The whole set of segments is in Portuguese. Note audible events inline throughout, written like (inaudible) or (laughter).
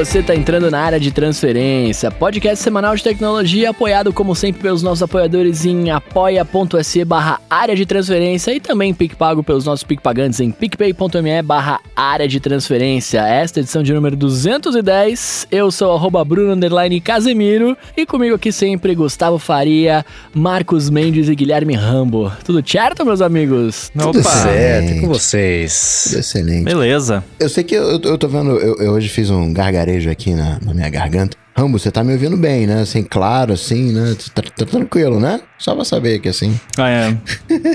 você está entrando na área de transferência, podcast semanal de tecnologia apoiado como sempre pelos nossos apoiadores em apoia.se barra área de transferência e também PicPago pelos nossos PicPagantes em picpay.me barra área de transferência. Esta é edição de número 210, eu sou arroba Bruno Casemiro e comigo aqui sempre Gustavo Faria, Marcos Mendes e Guilherme Rambo. Tudo certo, meus amigos? Tudo Opa, certo, com vocês. Tudo excelente. Beleza. Eu sei que eu, eu tô vendo, eu, eu hoje fiz um gargarejo aqui na, na minha garganta. Rambo, você tá me ouvindo bem, né? Assim, claro, assim, né? Tá, tá, tranquilo, né? Só pra saber que assim. Ah, é.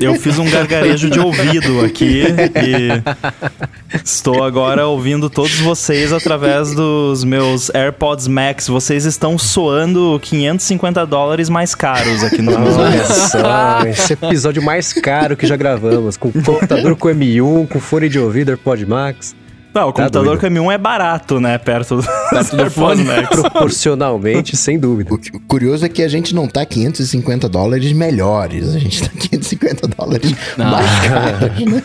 Eu fiz um gargarejo de ouvido aqui e estou agora ouvindo todos vocês através dos meus AirPods Max. Vocês estão soando 550 dólares mais caros aqui no só, (laughs) esse episódio mais caro que já gravamos, com computador com M1, com fone de ouvido, AirPod Max. Não, o tá computador com M1 é barato, né? Perto, perto do (laughs) fone. Né? (laughs) Proporcionalmente, sem dúvida. O curioso é que a gente não tá 550 dólares melhores, a gente tá 550 dólares não. mais (laughs) caros, né?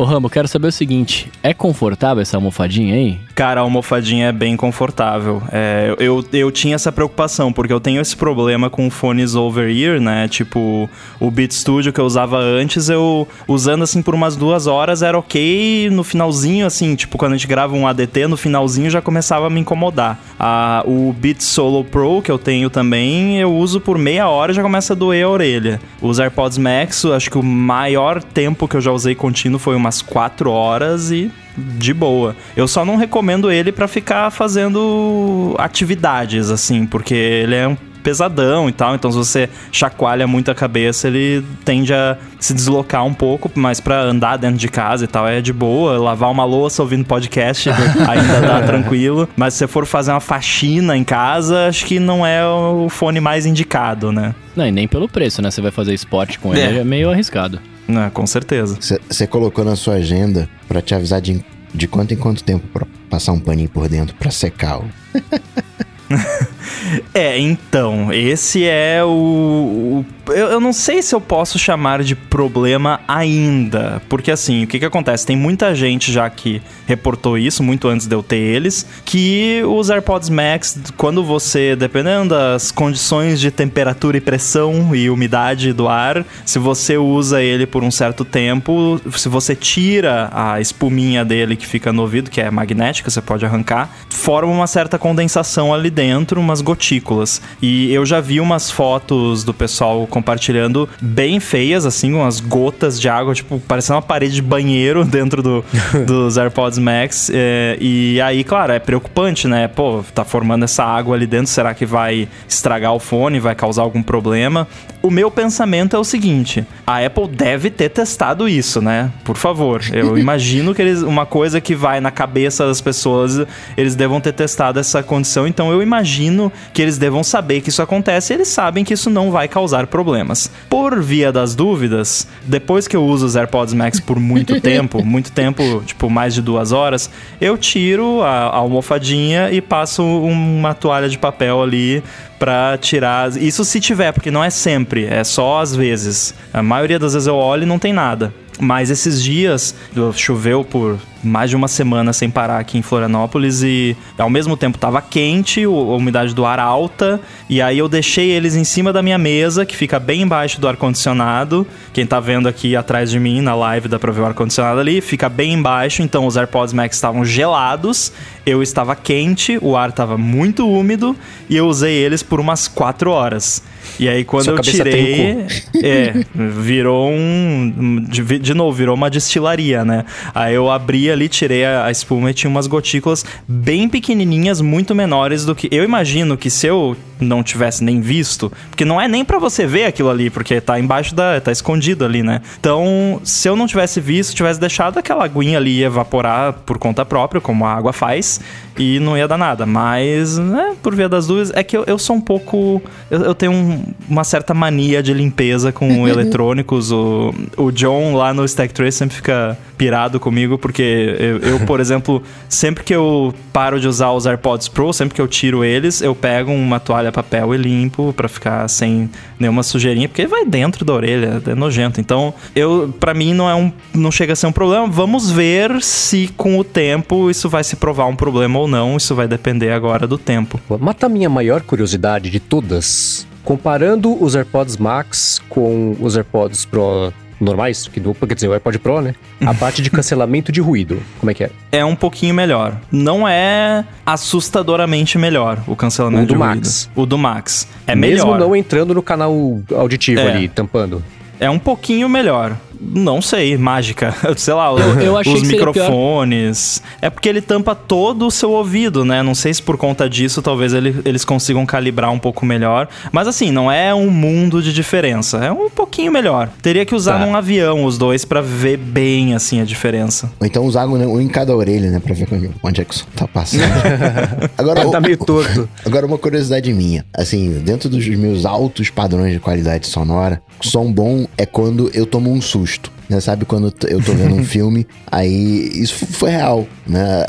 Ô Rambo, quero saber o seguinte: é confortável essa almofadinha aí? Cara, a almofadinha é bem confortável. É, eu, eu tinha essa preocupação, porque eu tenho esse problema com fones over-ear, né? Tipo, o Beat Studio que eu usava antes, eu usando assim por umas duas horas era ok. No finalzinho, assim, tipo, quando a gente grava um ADT, no finalzinho já começava a me incomodar. A, o Beat Solo Pro que eu tenho também, eu uso por meia hora e já começa a doer a orelha. Os AirPods Max, acho que o maior tempo que eu já usei contínuo foi umas 4 horas e de boa. Eu só não recomendo ele para ficar fazendo atividades assim, porque ele é um pesadão e tal, então se você chacoalha muito a cabeça, ele tende a se deslocar um pouco, mas para andar dentro de casa e tal é de boa, lavar uma louça ouvindo podcast (laughs) ainda dá tranquilo, mas se você for fazer uma faxina em casa, acho que não é o fone mais indicado, né? Não, e nem pelo preço, né? Você vai fazer esporte com ele, é, é meio arriscado. Não, com certeza. Você colocou na sua agenda para te avisar de, de quanto em quanto tempo para passar um paninho por dentro para secar o. (laughs) (laughs) é, então, esse é o, o eu, eu, não sei se eu posso chamar de problema ainda. Porque assim, o que que acontece? Tem muita gente já que reportou isso, muito antes de eu ter eles, que os AirPods Max, quando você, dependendo das condições de temperatura e pressão e umidade do ar, se você usa ele por um certo tempo, se você tira a espuminha dele que fica no ouvido, que é magnética, você pode arrancar, forma uma certa condensação ali dentro, umas gotículas. E eu já vi umas fotos do pessoal com compartilhando bem feias, assim, umas gotas de água, tipo, parecendo uma parede de banheiro (laughs) dentro do, (laughs) dos AirPods Max. É, e aí, claro, é preocupante, né? Pô, tá formando essa água ali dentro, será que vai estragar o fone, vai causar algum problema? O meu pensamento é o seguinte: a Apple deve ter testado isso, né? Por favor. Eu (laughs) imagino que eles. Uma coisa que vai na cabeça das pessoas, eles devam ter testado essa condição. Então eu imagino que eles devam saber que isso acontece e eles sabem que isso não vai causar problema problemas. Por via das dúvidas, depois que eu uso os AirPods Max por muito (laughs) tempo, muito tempo, tipo mais de duas horas, eu tiro a, a almofadinha e passo uma toalha de papel ali para tirar. Isso se tiver, porque não é sempre, é só às vezes. A maioria das vezes eu olho e não tem nada. Mas esses dias choveu por mais de uma semana sem parar aqui em Florianópolis e ao mesmo tempo tava quente, a umidade do ar alta, e aí eu deixei eles em cima da minha mesa, que fica bem embaixo do ar-condicionado. Quem tá vendo aqui atrás de mim na live dá pra ver o ar-condicionado ali, fica bem embaixo, então os AirPods Max estavam gelados, eu estava quente, o ar estava muito úmido e eu usei eles por umas 4 horas. E aí quando Sua eu tirei, é, virou um de, de, novo, virou uma destilaria, né? Aí eu abri ali, tirei a, a espuma e tinha umas gotículas bem pequenininhas, muito menores do que eu imagino que se eu não tivesse nem visto, porque não é nem para você ver aquilo ali, porque tá embaixo da, tá escondido ali, né? Então, se eu não tivesse visto, tivesse deixado aquela aguinha ali evaporar por conta própria, como a água faz, e não ia dar nada. Mas, né, por via das dúvidas, é que eu, eu sou um pouco. Eu, eu tenho um, uma certa mania de limpeza com (laughs) eletrônicos. O, o John lá no Stack Trace sempre fica pirado comigo, porque eu, eu, por exemplo, sempre que eu paro de usar os AirPods Pro, sempre que eu tiro eles, eu pego uma toalha papel e limpo pra ficar sem nenhuma sujeirinha, porque vai dentro da orelha, é nojento. Então, eu para mim não é um não chega a ser um problema. Vamos ver se com o tempo isso vai se provar um problema ou não. Isso vai depender agora do tempo. Mata a minha maior curiosidade de todas. Comparando os AirPods Max com os AirPods Pro normais, que do, quer dizer, o AirPod Pro, né? A parte de cancelamento de ruído, como é que é? É um pouquinho melhor. Não é assustadoramente melhor o cancelamento O do de Max. ruído. O do Max. É Mesmo melhor. não entrando no canal auditivo É. ali, tampando. É um pouquinho melhor. Não sei, mágica. (laughs) Sei lá, Eu- eu achei os que seria pior. microfones. É porque ele tampa todo o seu ouvido, né? Não sei se por conta disso talvez ele- eles consigam calibrar um pouco melhor. Mas assim, não é um mundo de diferença. É um pouquinho melhor. Teria que usar Tá. num avião os dois pra ver bem assim a diferença. Ou então usar um em cada orelha, né? Pra ver onde- onde é que o som tá passando. (laughs) Agora, Tá meio torto. Agora, uma curiosidade minha. Assim, dentro dos meus altos padrões de qualidade sonora, som bom é quando eu tomo um susto. Né? Sabe quando eu tô vendo um (laughs) filme, aí isso foi real, né?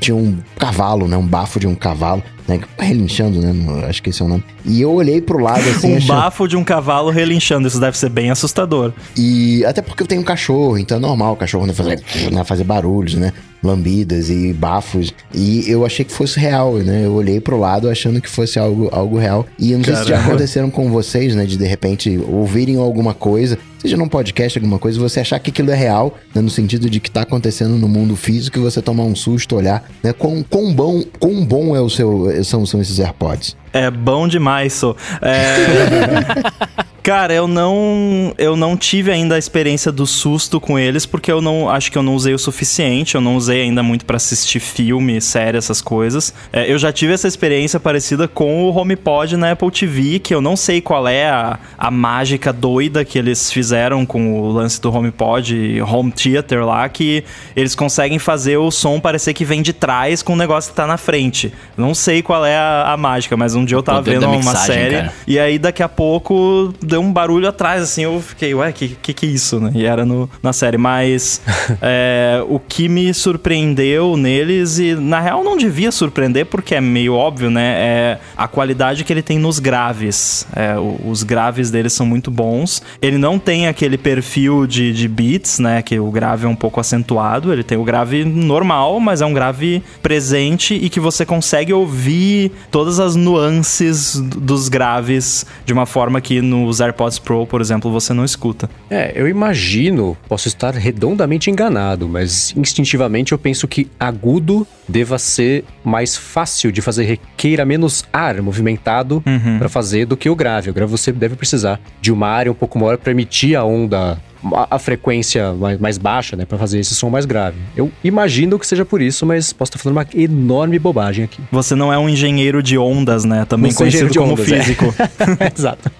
Tinha um cavalo, né? Um bafo de um cavalo, né? Relinchando, né? Acho que esse é o nome. E eu olhei pro lado (laughs) assim, um achando- bafo de um cavalo relinchando. Isso deve ser bem assustador. E até porque eu tenho um cachorro, então é normal o cachorro né, fazer, né, fazer barulhos, né? Lambidas e bafos. E eu achei que fosse real, né? Eu olhei pro lado achando que fosse algo, algo real. E eu não sei se já (laughs) aconteceram com vocês, né? De de repente ouvirem alguma coisa, seja num podcast, alguma coisa, você achar que aquilo é real, né, no sentido de que tá acontecendo no mundo físico e você tomar um susto, olhar, né? Quão, quão bom, quão bom é o seu, são, são esses AirPods. É bom demais, sou. É... (laughs) Cara, eu não, eu não tive ainda a experiência do susto com eles, porque eu não acho que eu não usei o suficiente, eu não usei ainda muito pra assistir filme, série, essas coisas. É, eu já tive essa experiência parecida com o HomePod na Apple TV, que eu não sei qual é a, a mágica doida que eles fizeram com o lance do HomePod, Home Theater lá, que eles conseguem fazer o som parecer que vem de trás com o negócio que tá na frente. Não sei qual é a, a mágica, mas um dia eu tava vendo da uma mixagem, série cara. e aí daqui a pouco deu um barulho atrás, assim, eu fiquei, ué, que que, que é isso, né? E era no, na série, mas é, (laughs) o que me surpreendeu neles, e na real não devia surpreender, porque é meio óbvio, né? É a qualidade que ele tem nos graves. É, os graves deles são muito bons. Ele não tem aquele perfil de, de beats, né? Que o grave é um pouco acentuado. Ele tem o grave normal, mas é um grave presente e que você consegue ouvir todas as nuances dos graves de uma forma que nos AirPods Pro, por exemplo, você não escuta. É, eu imagino, posso estar redondamente enganado, mas instintivamente eu penso que agudo deva ser mais fácil de fazer, requeira menos ar movimentado Uhum. pra fazer do que o grave. O grave você deve precisar de uma área um pouco maior para emitir a onda, a, a frequência mais, mais baixa, né, Pra fazer esse som mais grave. Eu imagino que seja por isso, mas posso estar falando uma enorme bobagem aqui. Você não é um engenheiro de ondas, né? Também Não conhecido como ondas, é. físico. (laughs) Exato.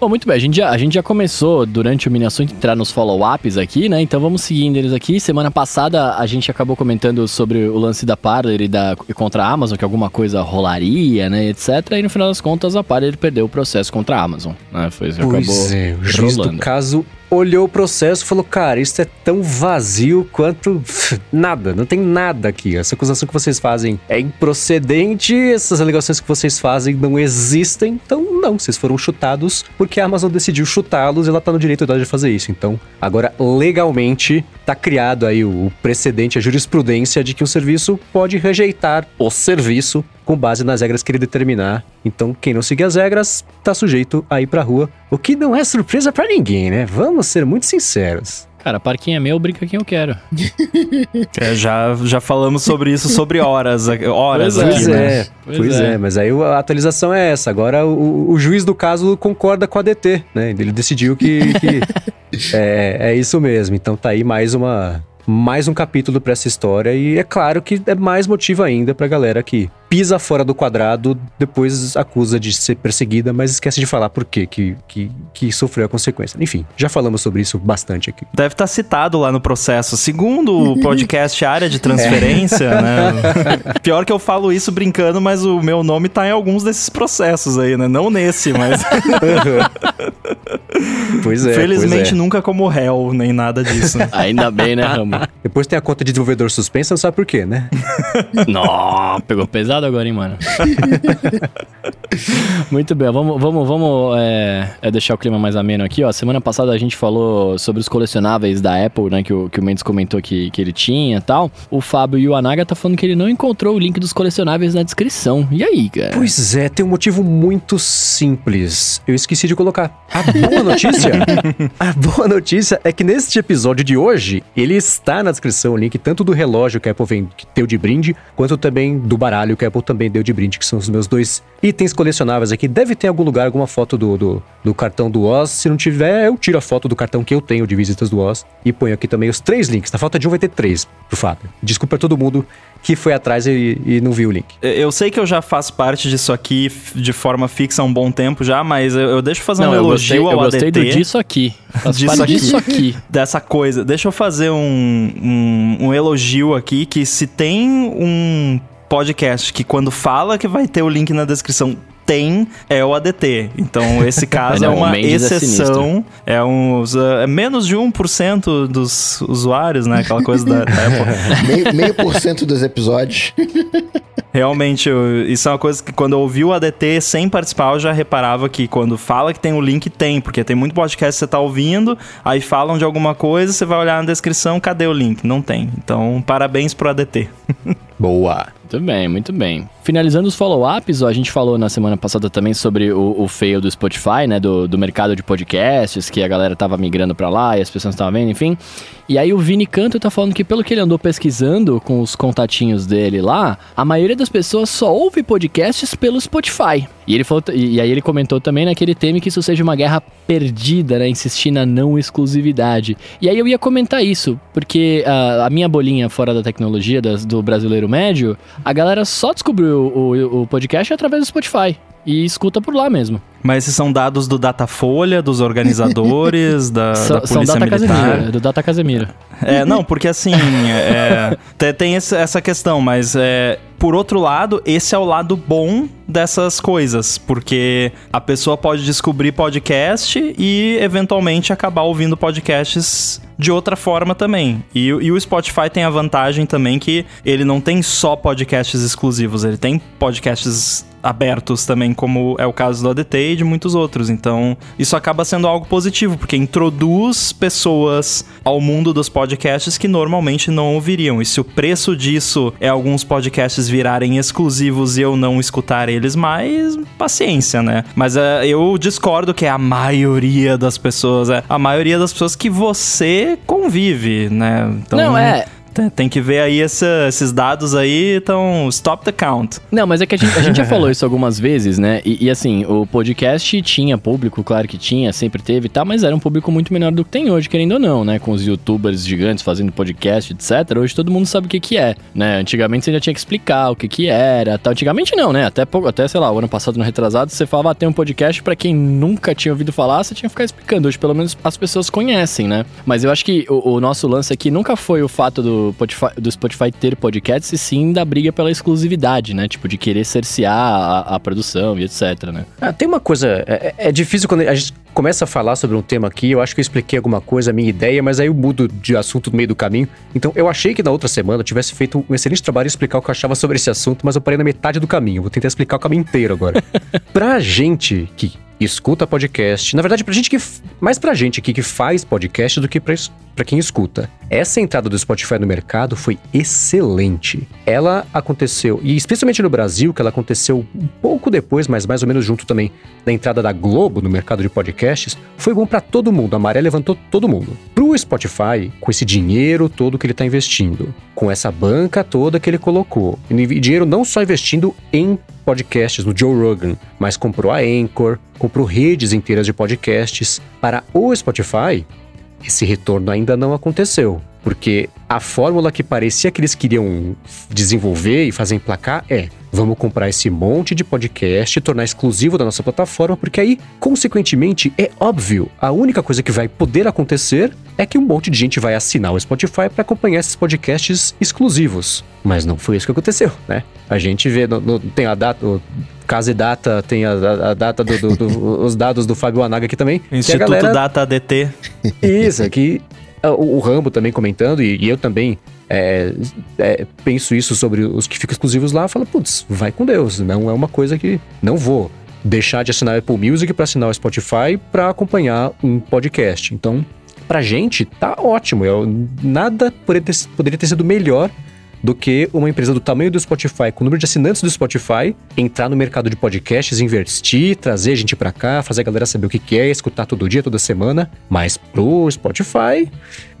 Bom, muito bem. A gente, já, a gente já começou durante o Miniação a entrar nos follow-ups aqui, né? Então vamos seguindo eles aqui. Semana passada a gente acabou comentando sobre o lance da Parler e, da, e contra a Amazon, que alguma coisa rolaria, né? Etc. E no final das contas a Parler perdeu o processo contra a Amazon. Né? Foi isso que acabou Pois é, o juiz do caso olhou o processo e falou: Cara, isso é tão vazio quanto (laughs) nada, não tem nada aqui. Essa acusação que vocês fazem é improcedente, essas alegações que vocês fazem não existem. Então, não, vocês foram chutados porque a Amazon decidiu chutá-los e ela tá no direito de fazer isso. Então, agora, legalmente, tá criado aí o precedente, a jurisprudência de que o serviço pode rejeitar o serviço com base nas regras que ele determinar. Então, quem não seguir as regras tá sujeito a ir pra rua, o que não é surpresa pra ninguém, né? Vamos ser muito sinceros. Cara, parquinho é meu, brinca quem eu quero. (laughs) É, já, já falamos sobre isso sobre horas, horas Pois é. aqui, Pois né? é, Pois pois é. é. mas aí a atualização é essa. Agora o, o juiz do caso concorda com a DT, né? Ele decidiu que, que é, é isso mesmo. Então tá aí mais uma mais um capítulo pra essa história e é claro que é mais motivo ainda pra galera que pisa fora do quadrado, depois acusa de ser perseguida, mas esquece de falar por quê que, que, que sofreu a consequência. Enfim, já falamos sobre isso bastante aqui. Deve estar citado lá no processo. Segundo o (laughs) podcast Área de Transferência, né? (laughs) Pior que eu falo isso brincando, mas o meu nome tá em alguns desses processos aí, né? Não nesse, mas (laughs) Pois é. felizmente pois é. nunca como réu, nem nada disso. Ainda bem, né, Rambo? Depois tem a conta de desenvolvedor suspensa, não sabe por quê, né? Nó, pegou pesado agora, hein, mano? (laughs) Muito bem, vamos, vamos, vamos é, é deixar o clima mais ameno aqui. Ó. Semana passada a gente falou sobre os colecionáveis da Apple, né? Que o, que o Mendes comentou que, que ele tinha e tal. O Fábio Iwanaga tá falando que ele não encontrou o link dos colecionáveis na descrição. E aí, cara? Pois é, tem um motivo muito simples. Eu esqueci de colocar. A boa notícia? (laughs) a boa notícia é que neste episódio de hoje, ele está na descrição o link tanto do relógio que a Apple vem, que deu de brinde, quanto também do baralho que a Apple também deu de brinde, que são os meus dois itens colecionáveis aqui. Deve ter em algum lugar alguma foto do, do, do cartão do Oz. Se não tiver, eu tiro a foto do cartão que eu tenho de visitas do Oz e ponho aqui também os três links. Na falta de um vai ter três pro Fábio. Desculpa a todo mundo que foi atrás e, e, não viu o link. Eu sei que eu já faço parte disso aqui de forma fixa há um bom tempo já, mas eu, eu deixo fazer não, um elogio gostei, ao eu gostei ADT. do disso aqui. disso aqui, disso aqui. (laughs) Dessa coisa. Deixa eu fazer um, um, um elogio aqui que se tem um podcast que quando fala que vai ter o link na descrição tem é o ADT. Então, esse (laughs) caso Não, é uma exceção. É, é, uns, é menos de 1% dos usuários, né? Aquela coisa da, da (laughs) Apple. meio, meio por cento dos episódios. (laughs) Realmente, eu, isso é uma coisa que quando eu ouvi o ADT sem participar, eu já reparava que quando fala que tem o link, tem, porque tem muito podcast que você tá ouvindo, aí falam de alguma coisa, você vai olhar na descrição, cadê o link? Não tem. Então, parabéns pro ADT. (laughs) Boa. Muito bem, muito bem. Finalizando os follow-ups, a gente falou na semana passada também sobre o, o fail do Spotify, né? Do, do mercado de podcasts, que a galera tava migrando para lá e as pessoas estavam vendo, enfim. E aí o Vini Canto tá falando que pelo que ele andou pesquisando com os contatinhos dele lá, a maioria das pessoas só ouve podcasts pelo Spotify. E, ele falou, e aí ele comentou também né, que ele teme que isso seja uma guerra perdida, né? Insistir na não exclusividade. E aí eu ia comentar isso, porque a, a minha bolinha fora da tecnologia das, do brasileiro médio, a galera só descobriu o, o podcast através do Spotify. E escuta por lá mesmo. Mas esses são dados do Datafolha, dos organizadores, (laughs) da, da Polícia são Data Militar. Casemiro, do Data Casemiro. É, não, porque assim, é, (laughs) tem essa questão, mas é, por outro lado, esse é o lado bom dessas coisas, porque a pessoa pode descobrir podcast e eventualmente acabar ouvindo podcasts de outra forma também. E, e, o Spotify tem a vantagem também que ele não tem só podcasts exclusivos, ele tem podcasts abertos também, como é o caso do ADT e de muitos outros. Então, isso acaba sendo algo positivo, porque introduz pessoas ao mundo dos podcasts que normalmente não ouviriam. E se o preço disso é alguns podcasts virarem exclusivos e eu não escutar mais, paciência, né? Mas uh, eu discordo que é a maioria das pessoas, é a maioria das pessoas que você convive, né? Então, não, é. Tem que ver aí essa, esses dados aí, então stop the count. Não, mas é que a gente, a gente já (laughs) falou isso algumas vezes, né? E, e, assim, o podcast tinha público, claro que tinha, sempre teve e tal, mas era um público muito menor do que tem hoje, querendo ou não, né? Com os youtubers gigantes fazendo podcast, etc. Hoje todo mundo sabe o que que é, né? Antigamente você já tinha que explicar o que que era, tal. Antigamente não, né? Até, até sei lá, o ano passado, no retrasado, você falava, ah, tem um podcast para quem nunca tinha ouvido falar, você tinha que ficar explicando. Hoje, pelo menos, as pessoas conhecem, né? Mas eu acho que o, o nosso lance aqui nunca foi o fato do Spotify, do Spotify ter podcasts, e sim da briga pela exclusividade, né? Tipo, de querer cercear a, a produção e etc, né? Ah, tem uma coisa, é, é, difícil quando a gente começa a falar sobre um tema aqui, eu acho que eu expliquei alguma coisa, a minha ideia, mas aí eu mudo de assunto no meio do caminho. Então, eu achei que na outra semana eu tivesse feito um excelente trabalho em explicar o que eu achava sobre esse assunto, mas eu parei na metade do caminho. Vou tentar explicar o caminho inteiro agora. (laughs) pra gente que escuta podcast. Na verdade, pra gente que. Mais pra gente aqui que faz podcast do que pra, pra quem escuta. Essa entrada do Spotify no mercado foi excelente. Ela aconteceu, e especialmente no Brasil, que ela aconteceu um pouco depois, mas mais ou menos junto também da entrada da Globo no mercado de podcasts, foi bom para todo mundo. A maré levantou todo mundo. Pro Spotify, com esse dinheiro todo que ele tá investindo, com essa banca toda que ele colocou, e dinheiro não só investindo em podcasts no Joe Rogan, mas comprou a Anchor, comprou redes inteiras de podcasts. Para o Spotify, esse retorno ainda não aconteceu, porque a fórmula que parecia que eles queriam desenvolver e fazer emplacar é: vamos comprar esse monte de podcast e tornar exclusivo da nossa plataforma, porque aí, consequentemente, é óbvio, a única coisa que vai poder acontecer é que um monte de gente vai assinar o Spotify para acompanhar esses podcasts exclusivos. Mas não foi isso que aconteceu, né? A gente vê, no, no, tem a data, o Casa e Data, tem a, a, a data dos do, do, (laughs) os dados do Fábio Anaga aqui também. Instituto galera... Data ADT. Isso, aqui o, o Rambo também comentando, e, e eu também é, é, penso isso sobre os que ficam exclusivos lá, fala, putz, vai com Deus, não é uma coisa que não vou. deixar de assinar o Apple Music para assinar o Spotify para acompanhar um podcast. Então, pra gente, tá ótimo. Eu, nada poderia ter, poderia ter sido melhor do que uma empresa do tamanho do Spotify, com o número de assinantes do Spotify, entrar no mercado de podcasts, investir, trazer gente para cá, fazer a galera saber o que, que é, escutar todo dia, toda semana. Mas pro Spotify,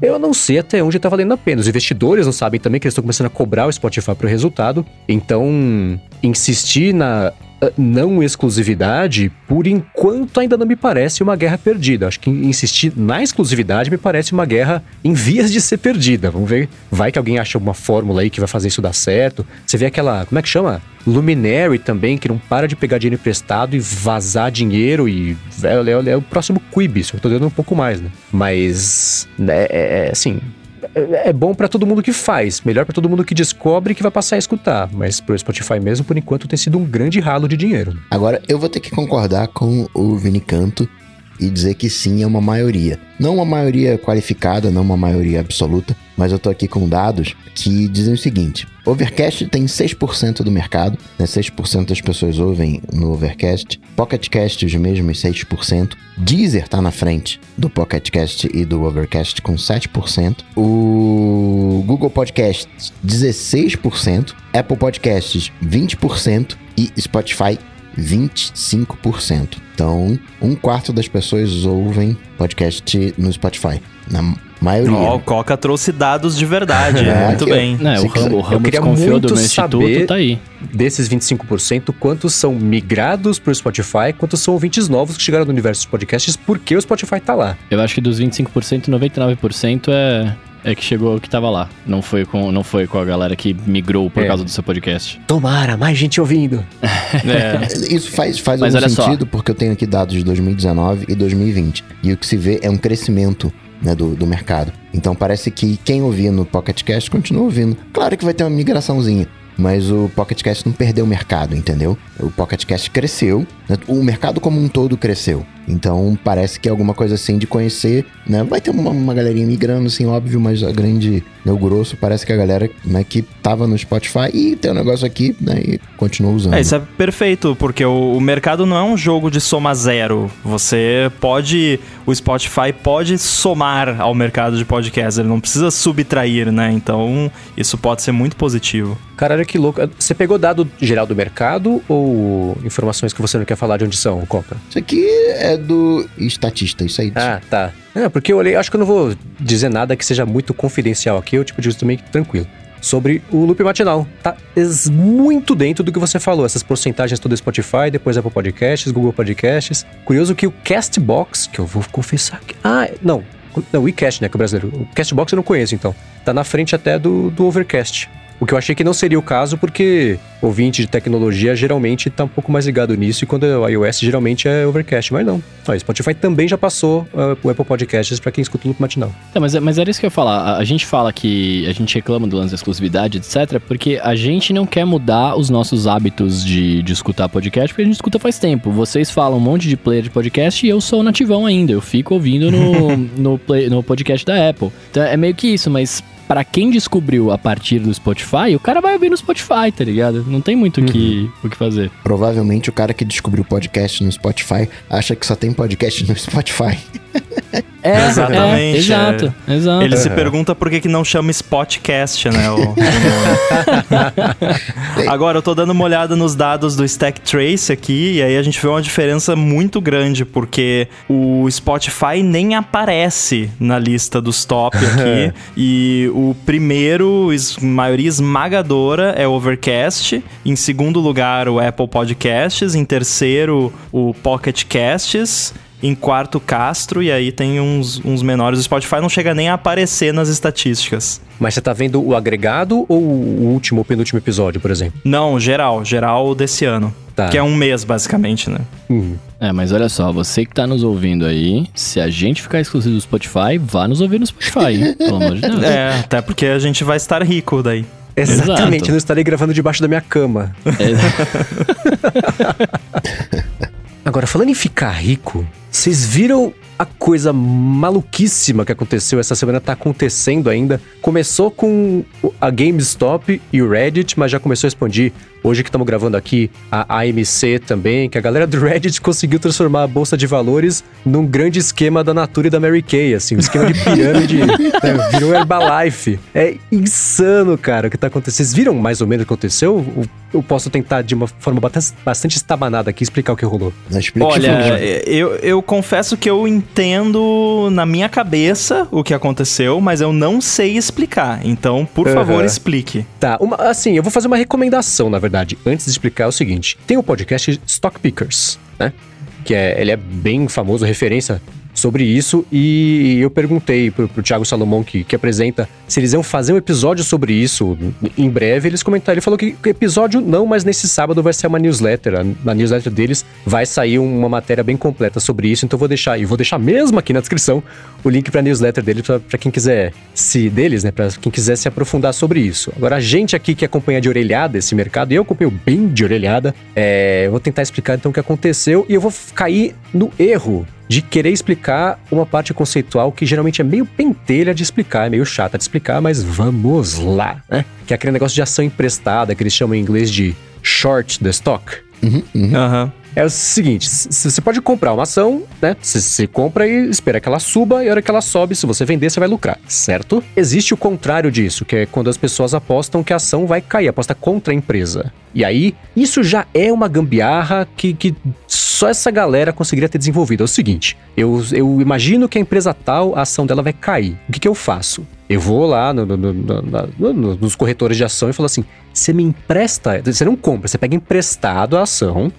eu não sei até onde tá valendo a pena. Os investidores não sabem também que eles estão começando a cobrar o Spotify pro resultado. Então, insistir na não exclusividade, por enquanto ainda não me parece uma guerra perdida. Acho que insistir na exclusividade me parece uma guerra em vias de ser perdida. Vamos ver. Vai que alguém acha alguma fórmula aí que vai fazer isso dar certo. Você vê aquela. Como é que chama? Luminary também, que não para de pegar dinheiro emprestado e vazar dinheiro e. É, é, é o próximo Quibi, eu tô dando um pouco mais, né? Mas. Né, é, é assim é, é bom para todo mundo que faz, melhor para todo mundo que descobre que vai passar a escutar. Mas pro Spotify mesmo, por enquanto, tem sido um grande ralo de dinheiro. Agora, eu vou ter que concordar com o Vini Canto e dizer que sim, é uma maioria. Não uma maioria qualificada, não uma maioria absoluta, mas eu tô aqui com dados que dizem o seguinte: Overcast tem 6% do mercado, né? 6% das pessoas ouvem no Overcast. Pocketcast, os mesmos 6%. Deezer tá na frente do Pocketcast e do Overcast com 7%. O Google Podcasts, 16%. Apple Podcasts, 20%. E Spotify, 25%. Então, um quarto das pessoas ouvem podcast no Spotify. Na maioria. Ó, o Coca trouxe dados de verdade. (laughs) É, muito eu- bem. Né, o Sim, ramo, o eu ramo queria desconfiou do muito meu saber- instituto, tá aí. Desses 25%, quantos são migrados pro Spotify, quantos são ouvintes novos que chegaram no universo dos podcasts, porque o Spotify tá lá. Eu acho que dos 25%, 99% é, é que chegou que tava lá. Não foi, com, não foi com a galera que migrou por É. causa do seu podcast. Tomara, mais gente ouvindo. (laughs) É. Isso faz, faz Mas algum olha só. sentido porque eu tenho aqui dados de 2019 e 2020. E o que se vê é um crescimento né, do, do mercado. Então parece que quem ouvia no Pocket Cast continua ouvindo. Claro que vai ter uma migraçãozinha. Mas o Pocket Cast não perdeu o mercado, entendeu? O Pocket Cast cresceu, né? o mercado como um todo cresceu. Então parece que é alguma coisa assim de conhecer, né? Vai ter uma, uma galerinha migrando, assim, óbvio, mas a grande, né, o grosso parece que a galera né, que tava no Spotify e tem um negócio aqui, né? E continua usando. É, isso é perfeito, porque o, o mercado não é um jogo de soma zero. Você pode. O Spotify pode somar ao mercado de podcasts, ele não precisa subtrair, né? Então, isso pode ser muito positivo. Caralho, que louco. Você pegou dado geral do mercado ou informações que você não quer falar de onde são, Coca? Isso aqui é do estatista, isso aí. Ah, tá. É, porque eu olhei, acho que eu não vou dizer nada que seja muito confidencial aqui, eu tipo digo também tranquilo. Sobre o loop matinal. Tá muito dentro do que você falou, essas porcentagens todas Spotify, depois Apple Podcasts, Google Podcasts. Curioso que o Castbox, que eu vou confessar que. Ah, não. Não, o iCast, né, que é o brasileiro. O Castbox eu não conheço, então. Tá na frente até do, do Overcast. O que eu achei que não seria o caso, porque ouvinte de tecnologia geralmente tá um pouco mais ligado nisso, e quando é o iOS geralmente é Overcast, mas não. Ó, Spotify também já passou uh, o Apple Podcasts pra quem escuta o loop matinal. Tá, mas, mas era isso que eu ia falar. A, a gente fala que a gente reclama do lance da exclusividade, etc., porque a gente não quer mudar os nossos hábitos de, de escutar podcast, porque a gente escuta faz tempo. Vocês falam um monte de player de podcast e eu sou nativão ainda. Eu fico ouvindo no, (laughs) no, play- no podcast da Apple. Então é meio que isso, mas. Pra quem descobriu a partir do Spotify, o cara vai ouvir no Spotify, tá ligado? Não tem muito o que, o que fazer. Provavelmente o cara que descobriu podcast no Spotify acha que só tem podcast no Spotify. (laughs) É, Exatamente, é, exato, exato. Ele se pergunta por que, que não chama Spotcast, né? (laughs) o- Agora, eu tô dando uma olhada nos dados do Stack Trace aqui, e aí a gente vê uma diferença muito grande, porque o Spotify nem aparece na lista dos top (laughs) aqui. e o primeiro, maioria esmagadora, é o Overcast. Em segundo lugar, o Apple Podcasts. Em terceiro, o Pocket Casts. Em quarto, Castro, e aí tem uns, uns menores. O Spotify não chega nem a aparecer nas estatísticas. Mas você tá vendo o agregado ou o último ou penúltimo episódio, por exemplo? Não, geral, geral desse ano. Tá. Que é um mês, basicamente, né? Hum. É, mas olha só, você que tá nos ouvindo aí, se a gente ficar exclusivo do Spotify, vá nos ouvir no Spotify, pelo amor de Deus. (laughs) É, até porque a gente vai estar rico daí. Exatamente, Exato. eu não estarei gravando debaixo da minha cama. É, (laughs) (laughs) Agora, falando em ficar rico, vocês viram a coisa maluquíssima que aconteceu essa semana tá acontecendo ainda. Começou com a GameStop e o Reddit, mas já começou a expandir. Hoje que estamos gravando aqui a AMC também, que a galera do Reddit (laughs) conseguiu transformar a bolsa de valores num grande esquema da Natura e da Mary Kay, assim, um esquema de pirâmide, (laughs) né, virou Herbalife. É insano, cara, o que tá acontecendo. Vocês viram mais ou menos o que aconteceu? Eu posso tentar de uma forma bastante estabanada aqui explicar o que rolou. Olha, eu, eu confesso que eu entendo na minha cabeça o que aconteceu, mas eu não sei explicar. Então, por uhum. favor, explique. Tá, uma, assim, eu vou fazer uma recomendação, na verdade, antes de explicar o seguinte. Tem o podcast Stock Pickers, né? Que é, ele é bem famoso, referência sobre isso e eu perguntei pro, pro Thiago Salomão, que, que apresenta, se eles iam fazer um episódio sobre isso em breve. Eles comentaram, ele falou que, episódio não, mas nesse sábado vai ser uma newsletter. Na newsletter deles vai sair uma matéria bem completa sobre isso, então vou deixar, e vou deixar mesmo aqui na descrição o link pra newsletter deles, para quem quiser se deles, né, para quem quiser se aprofundar sobre isso. Agora, a gente aqui que acompanha de orelhada esse mercado, e eu acompanho bem de orelhada, é, vou tentar explicar então o que aconteceu e eu vou cair no erro de querer explicar uma parte conceitual que geralmente é meio pentelha de explicar, é meio chata de explicar, mas vamos lá, né? Que é aquele negócio de ação emprestada que eles chamam em inglês de short the stock. Uhum, uhum. uhum é o seguinte: você pode comprar uma ação, né? Você compra e espera que ela suba, e a hora que ela sobe, se você vender, você vai lucrar, certo? Existe o contrário disso, que é quando as pessoas apostam que a ação vai cair, aposta contra a empresa. E aí, isso já é uma gambiarra que, que só essa galera conseguiria ter desenvolvido. É o seguinte: eu, eu imagino que a empresa tal, a ação dela vai cair. O que, que eu faço? Eu vou lá no, no, no, nos corretores de ação e falo assim: você me empresta. Você não compra, você pega emprestado a ação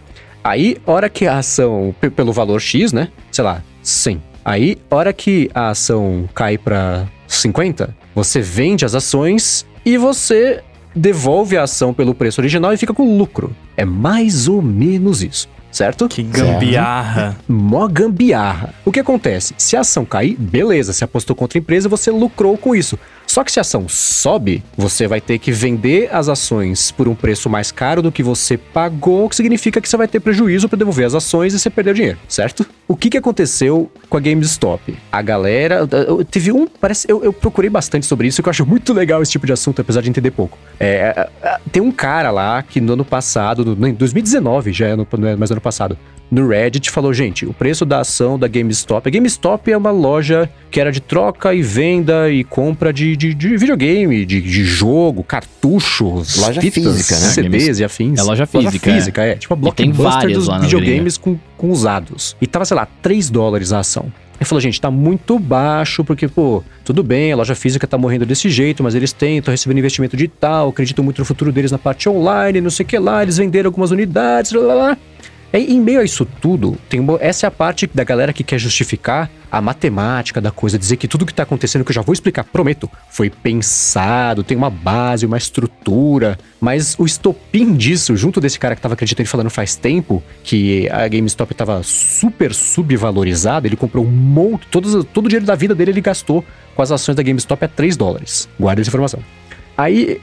Aí, hora que a ação, pelo valor X, né? Sei lá, 100. Aí, hora que a ação cai para 50, você vende as ações e você devolve a ação pelo preço original e fica com lucro. É mais ou menos isso certo? Que gambiarra. Mó gambiarra. O que acontece? Se a ação cair, beleza, você apostou contra a empresa, você lucrou com isso. Só que se a ação sobe, você vai ter que vender as ações por um preço mais caro do que você pagou, o que significa que você vai ter prejuízo para devolver as ações e você perdeu dinheiro, certo? O que, que aconteceu com a GameStop? A galera. Teve um. Parece. Eu, eu procurei bastante sobre isso, que eu acho muito legal esse tipo de assunto, apesar de entender pouco. É, é, é tem um cara lá que no ano passado, no, em 2019, já é, não é mais ano passado, no Reddit falou, gente, o preço da ação da GameStop. A GameStop é uma loja que era de troca e venda e compra de, de, de videogame, de, de, jogo, cartuchos, loja fitas, física, né? CDs e afins. É loja física. Loja física, é. é. Tipo a blockbuster dos videogames com, com usados. E tava, sei lá, 3 dólares a ação. Ele falou, gente, tá muito baixo, porque, pô, tudo bem, a loja física tá morrendo desse jeito, mas eles têm, estão recebendo investimento de tal, acreditam muito no futuro deles na parte online, não sei o que lá, eles venderam algumas unidades, blá blá blá. E, em meio a isso tudo, tem essa é a parte da galera que quer justificar a matemática da coisa, dizer que tudo que está acontecendo, que eu já vou explicar, prometo, foi pensado, tem uma base, uma estrutura, mas o estopim disso, junto desse cara que estava acreditando e falando faz tempo, que a GameStop estava super subvalorizada, ele comprou um monte, todo, todo o dinheiro da vida dele ele gastou com as ações da GameStop a 3 dólares. Guarda essa informação. Aí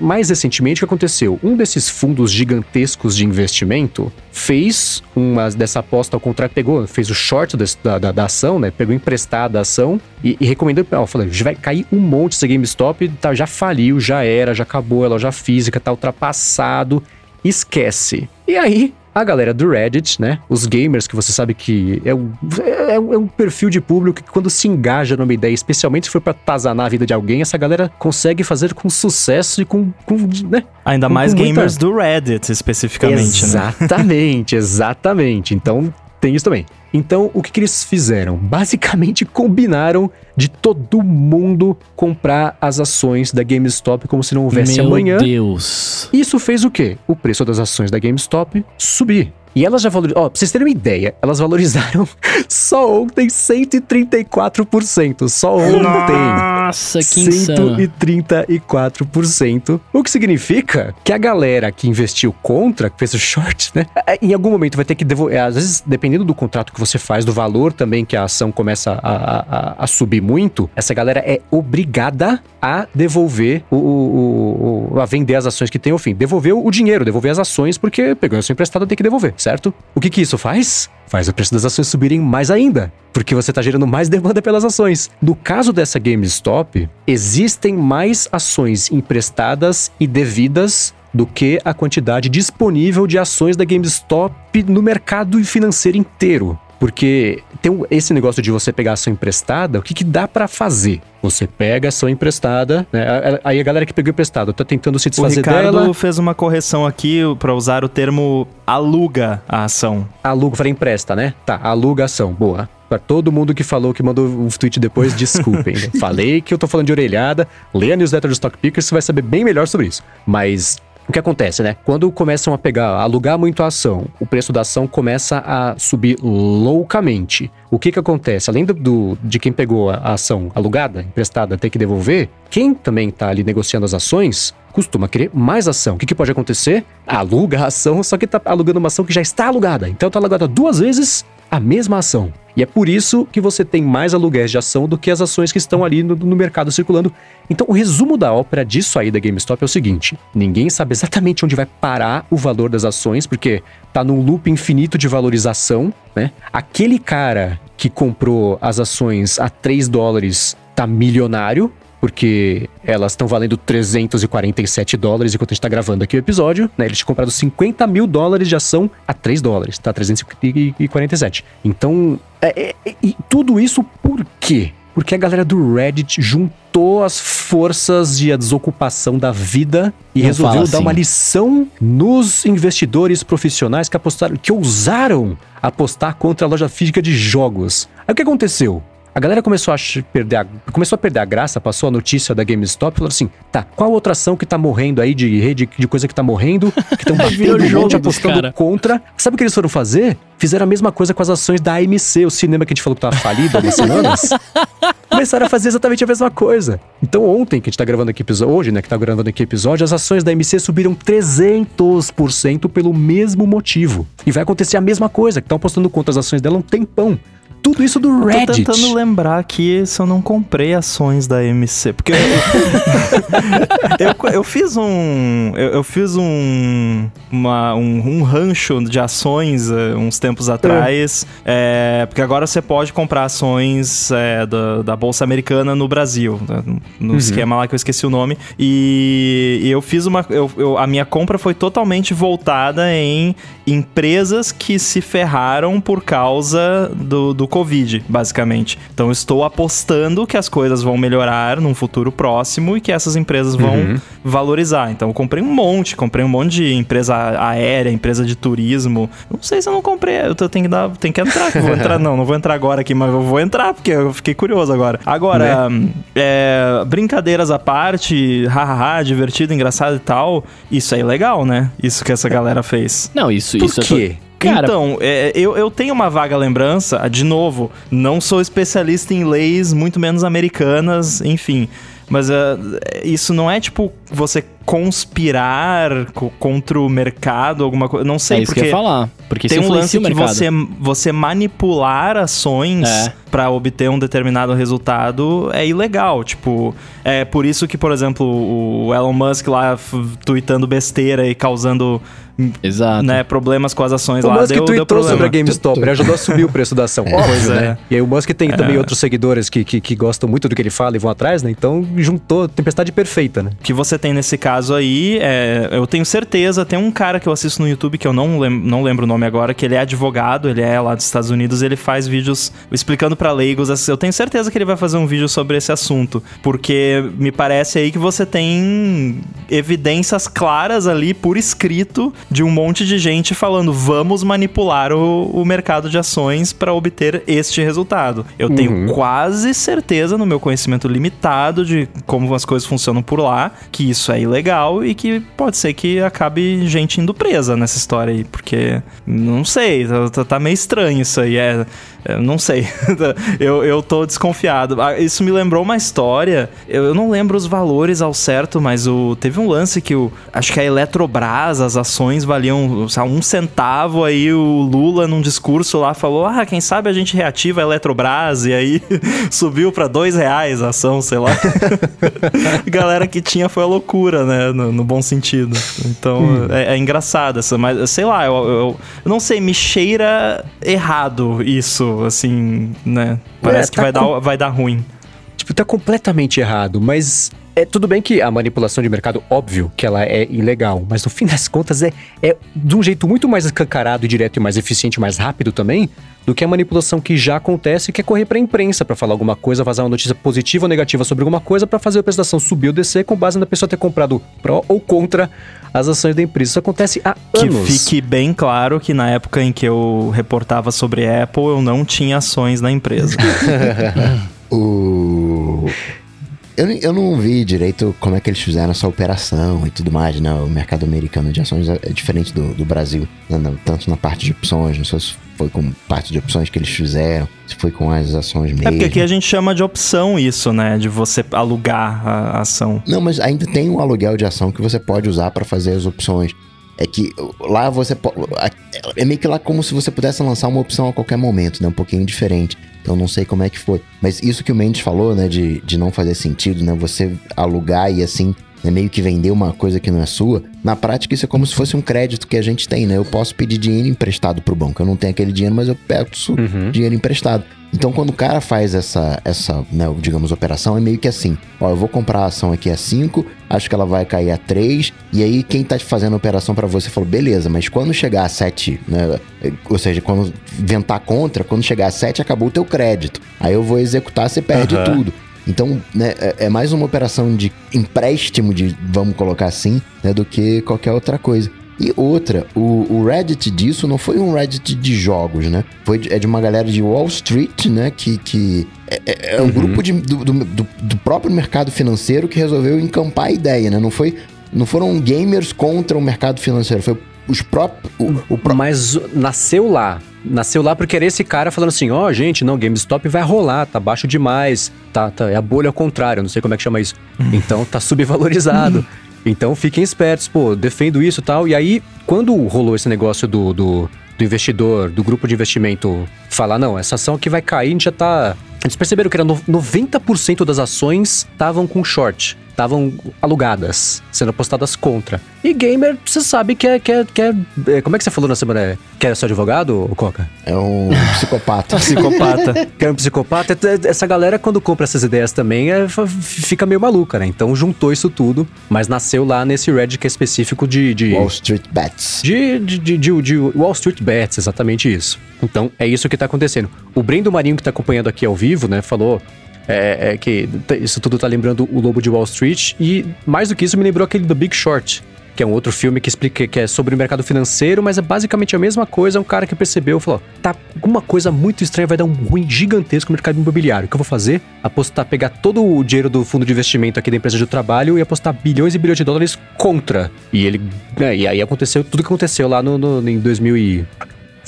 mais recentemente, o que aconteceu? Um desses fundos gigantescos de investimento fez uma dessa aposta ao contrário, pegou, fez o short da, da, da ação, né? Pegou emprestada a ação e, e recomendou, ó, já vai cair um monte essa GameStop, tá, já faliu, já era, já acabou, a loja física tá ultrapassado, esquece. E aí, a galera do Reddit, né? Os gamers, que você sabe que é um, é, é um perfil de público que quando se engaja numa ideia, especialmente se for pra tazanar a vida de alguém, essa galera consegue fazer com sucesso e com, com né? Ainda com, mais com gamers muita... do Reddit, especificamente, exatamente, né? Exatamente, (laughs) exatamente. Então, tem isso também. Então, o que, que, eles fizeram? Basicamente, combinaram de todo mundo comprar as ações da GameStop como se não houvesse Meu amanhã. Meu Deus! Isso fez o quê? O preço das ações da GameStop subir. E elas já valorizaram. Ó, pra vocês terem uma ideia, elas valorizaram (laughs) só ontem 134%. Só ontem. Nossa, que 134%. O que significa que a galera que investiu contra, que fez o short, né? É, em algum momento vai ter que devolver. Às vezes, dependendo do contrato que você faz, do valor também que a ação começa a, a, a subir muito, essa galera é obrigada a devolver o, o, o, a vender as ações que tem ao fim. Devolver o dinheiro, devolver as ações, porque pegou a sua emprestada tem que devolver certo? O que que isso faz? Faz o preço das ações subirem mais ainda, porque você está gerando mais demanda pelas ações. No caso dessa GameStop, existem mais ações emprestadas e devidas do que a quantidade disponível de ações da GameStop no mercado financeiro inteiro. Porque tem esse negócio de você pegar ação emprestada, o que, que dá para fazer? Você pega ação emprestada, né? Aí a galera que pegou emprestado tá tentando se desfazer o Ricardo dela. fez uma correção aqui para usar o termo aluga a ação. Aluga, falei empresta, né? Tá, aluga a ação, boa. Pra todo mundo que falou, que mandou o um tweet depois, desculpem. (laughs) Falei que eu tô falando de orelhada. Lê a newsletter do Stock Pickers, você vai saber bem melhor sobre isso. Mas o que acontece, né? Quando começam a pegar, alugar muito a ação, o preço da ação começa a subir loucamente. O que que acontece? Além do, do de quem pegou a ação alugada, emprestada, ter que devolver, quem também está ali negociando as ações costuma querer mais ação. O que, que pode acontecer? Aluga a ação, só que está alugando uma ação que já está alugada. Então está alugada duas vezes a mesma ação. E é por isso que você tem mais aluguéis de ação do que as ações que estão ali no, no, mercado circulando. Então, o resumo da ópera disso aí da GameStop é o seguinte: ninguém sabe exatamente onde vai parar o valor das ações, porque tá num loop infinito de valorização, né? Aquele cara que comprou as ações a 3 dólares tá milionário, porque elas estão valendo 347 dólares enquanto a gente tá gravando aqui o episódio, né? Eles tinham comprado 50 mil dólares de ação a 3 dólares, tá? 347. Então, é, é, e tudo isso por quê? Porque a galera do Reddit juntou as forças e a desocupação da vida e Não resolveu fala dar assim. uma lição nos investidores profissionais que apostaram, que ousaram apostar contra a loja física de jogos. Aí o que aconteceu? A galera começou a perder a, começou a perder a graça, passou a notícia da GameStop e falou assim: tá, qual outra ação que tá morrendo aí de rede de coisa que tá morrendo, que estão (laughs) batendo jogo apostando cara. contra. Sabe o que eles foram fazer? Fizeram a mesma coisa com as ações da AMC, o cinema que a gente falou que tava falido há umas semanas. (laughs) Começaram a fazer exatamente a mesma coisa. Então, ontem, que a gente tá gravando aqui episódio, hoje, né, que tá gravando aqui episódio, as ações da AMC subiram 300% pelo mesmo motivo. E vai acontecer a mesma coisa, que estão apostando contra as ações dela um tempão. Tudo isso do Eu tô Reddit. tentando lembrar aqui se eu não comprei ações da MC. Porque (laughs) eu, eu, fiz um. Eu, eu fiz um, uma- um. um rancho de ações eh, uns tempos atrás. eh, porque agora você pode comprar ações eh, da, da Bolsa Americana no Brasil. né, No esquema lá que eu esqueci o nome. E, e eu fiz uma. eu- eu- a minha compra foi totalmente voltada em empresas que se ferraram por causa do, do Covid, basicamente. Então eu estou apostando que as coisas vão melhorar num futuro próximo e que essas empresas vão Uhum. valorizar. Então eu comprei um monte, comprei um monte de empresa aérea, empresa de turismo. Não sei se eu não comprei, eu tenho que dar, tenho que entrar, vou entrar (laughs) não, não vou entrar agora aqui, mas eu vou entrar porque eu fiquei curioso agora. Agora, é, brincadeiras à parte, hahaha, divertido, engraçado e tal, isso é legal, né? Isso que essa galera fez. Não, isso, Por isso quê? é. to- Cara, então, é, eu, eu tenho uma vaga lembrança, de novo, não sou especialista em leis, muito menos americanas, enfim. Mas é, isso não é tipo você conspirar co- contra o mercado, alguma coisa. Não sei, é isso que porque eu ia falar. Porque tem um lance que você, você manipular ações É. pra obter um determinado resultado é ilegal. Tipo, é por isso que, por exemplo, o Elon Musk lá tweetando besteira e causando Exato. né, problemas com as ações O lá. Musk deu, deu tweetou problema. sobre a GameStop, ele ajudou a subir o preço da ação. (laughs) Pois Óbvio, é. né? E aí o Musk tem também outros seguidores que, que, que gostam muito do que ele fala e vão atrás, né? Então juntou tempestade perfeita, né? O que você tem nesse caso aí, é, eu tenho certeza, tem um cara que eu assisto no YouTube que eu não, lem não lembro o nome agora, que ele é advogado, ele é lá dos Estados Unidos, ele faz vídeos explicando pra leigos. assim, Eu tenho certeza que ele vai fazer um vídeo sobre esse assunto, porque me parece aí que você tem evidências claras ali por escrito de um monte de gente falando vamos manipular o, o mercado de ações para obter este resultado. Eu tenho quase certeza no meu conhecimento limitado de como as coisas funcionam por lá, que isso é ilegal e que pode ser que acabe gente indo presa nessa história aí, porque não sei, tá, tá meio estranho isso aí, é, é, não sei, (laughs) eu, eu tô desconfiado. Ah, Isso me lembrou uma história, eu, eu não lembro os valores ao certo, mas o, teve um lance que o, acho que a Eletrobras, as ações valiam sei lá, um centavo, aí o Lula num discurso lá falou, ah, quem sabe a gente reativa a Eletrobras, e aí (laughs) subiu pra dois reais a ação, sei lá. (laughs) Galera que tinha foi a loucura, né? No, no bom sentido. Então, Hum. é, é engraçado essa, mas sei lá, eu, eu, eu não sei, me cheira errado isso, assim, né? Parece É, que tá vai, com- dar, vai dar ruim. Tipo, tá completamente errado, mas é tudo bem que a manipulação de mercado, óbvio que ela é ilegal, mas no fim das contas é, é de um jeito muito mais escancarado e direto e mais eficiente, mais rápido também, do que a manipulação que já acontece, que é correr pra imprensa pra falar alguma coisa, vazar uma notícia positiva ou negativa sobre alguma coisa pra fazer a preço da ação subir ou descer com base na pessoa ter comprado pró ou contra as ações da empresa. Isso acontece há Que anos. fique bem claro que na época em que eu reportava sobre Apple, eu não tinha ações na empresa. (laughs) O. Eu, eu não vi direito como é que eles fizeram essa operação e tudo mais, né? O mercado americano de ações é diferente do, do Brasil, né? Tanto na parte de opções, não sei se foi com parte de opções que eles fizeram, se foi com as ações mesmo. É porque aqui a gente chama de opção isso, né? De você alugar a ação. Não, mas ainda tem um aluguel de ação que você pode usar para fazer as opções. É que lá você. É meio que lá como se você pudesse lançar uma opção a qualquer momento, né? Um pouquinho diferente. Então não sei como é que foi. Mas isso que o Mendes falou, né? De, de não fazer sentido, né? Você alugar e assim. Né, meio que vender uma coisa que não é sua. Na prática, isso é como se fosse um crédito que a gente tem, né? Eu posso pedir dinheiro emprestado pro banco. Eu não tenho aquele dinheiro, mas eu peço Uhum. dinheiro emprestado. Então, quando o cara faz essa, essa né, digamos, operação, é meio que assim: ó, eu vou comprar a ação aqui a 5, acho que ela vai cair a 3, e aí quem tá fazendo a operação pra você falou, beleza, mas quando chegar a 7, né, ou seja, quando ventar contra, quando chegar a 7, acabou o teu crédito. Aí eu vou executar, você perde Aham. tudo. Então, né, é, é mais uma operação de empréstimo, de, vamos colocar assim, né, do que qualquer outra coisa. E outra, o, o Reddit disso não foi um Reddit de jogos, né? Foi de, é de uma galera de Wall Street, né? Que, que é, é- é um Uhum. grupo de- do, do, do- do próprio mercado financeiro que resolveu encampar a ideia, né? Não, foi, não foram gamers contra o mercado financeiro, foi os próprios... O, o pró- Mas nasceu lá. Nasceu lá porque era esse cara falando assim: ó, gente, não, GameStop vai rolar, tá baixo demais. Tá, tá, é a bolha ao contrário, não sei como é que chama isso. Então tá subvalorizado. Então fiquem espertos, pô, defendo isso e tal. E aí, quando rolou esse negócio do, do, do investidor, do grupo de investimento, falar: não, essa ação aqui vai cair, a gente já tá. Eles perceberam que era no- 90% das ações estavam com short, estavam alugadas, sendo apostadas contra. E gamer, você sabe que é, que é, que é- é- Como é que você falou na semana? Que é seu advogado, Coca? É um (laughs) psicopata. Psicopata. (laughs) Que é um psicopata. Essa galera, quando compra essas ideias também, é, fica meio maluca, né? Então juntou isso tudo, mas nasceu lá nesse Reddit que é específico de. de Wall Street Bets. de, de, de, de- de Wall Street Bets, exatamente isso. Então, é isso que tá acontecendo. O Brendo Marinho, que tá acompanhando aqui ao vivo, né, falou é, é que isso tudo tá lembrando o Lobo de Wall Street. E, mais do que isso, me lembrou aquele The Big Short, que é um outro filme que explica que é sobre o mercado financeiro, mas é basicamente a mesma coisa. Um cara que percebeu, falou: tá, alguma coisa muito estranha vai dar um ruim gigantesco no mercado imobiliário. O que eu vou fazer? Apostar, pegar todo o dinheiro do fundo de investimento aqui da empresa de trabalho e apostar bilhões e bilhões de dólares contra. E ele. né, e aí aconteceu tudo que aconteceu lá no, no- em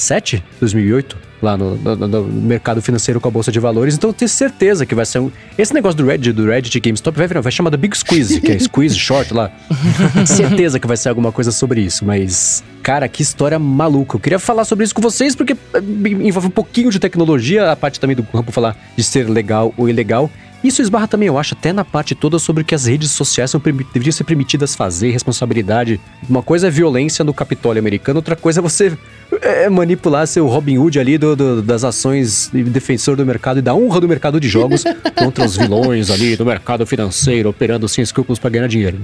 2007, 2008, lá no, no- no mercado financeiro com a bolsa de valores. Então eu tenho certeza que vai ser um. Esse negócio do Reddit, do Reddit GameStop vai, virar- vai chamar da Big Squeeze, que é Squeeze Short lá. (laughs) certeza que vai ser alguma coisa sobre isso, mas. Cara, que história maluca. Eu queria falar sobre isso com vocês porque eh, envolve um pouquinho de tecnologia, a parte também do campo falar de ser legal ou ilegal. Isso esbarra também, eu acho, até na parte toda sobre o que as redes sociais são deveriam ser permitidas fazer, responsabilidade. Uma coisa é violência no Capitólio americano, outra coisa é você é, manipular seu Robin Hood ali do- do- das ações de defensor do mercado e da honra do mercado de jogos (laughs) contra os vilões ali do mercado financeiro operando sem escrúpulos para ganhar dinheiro.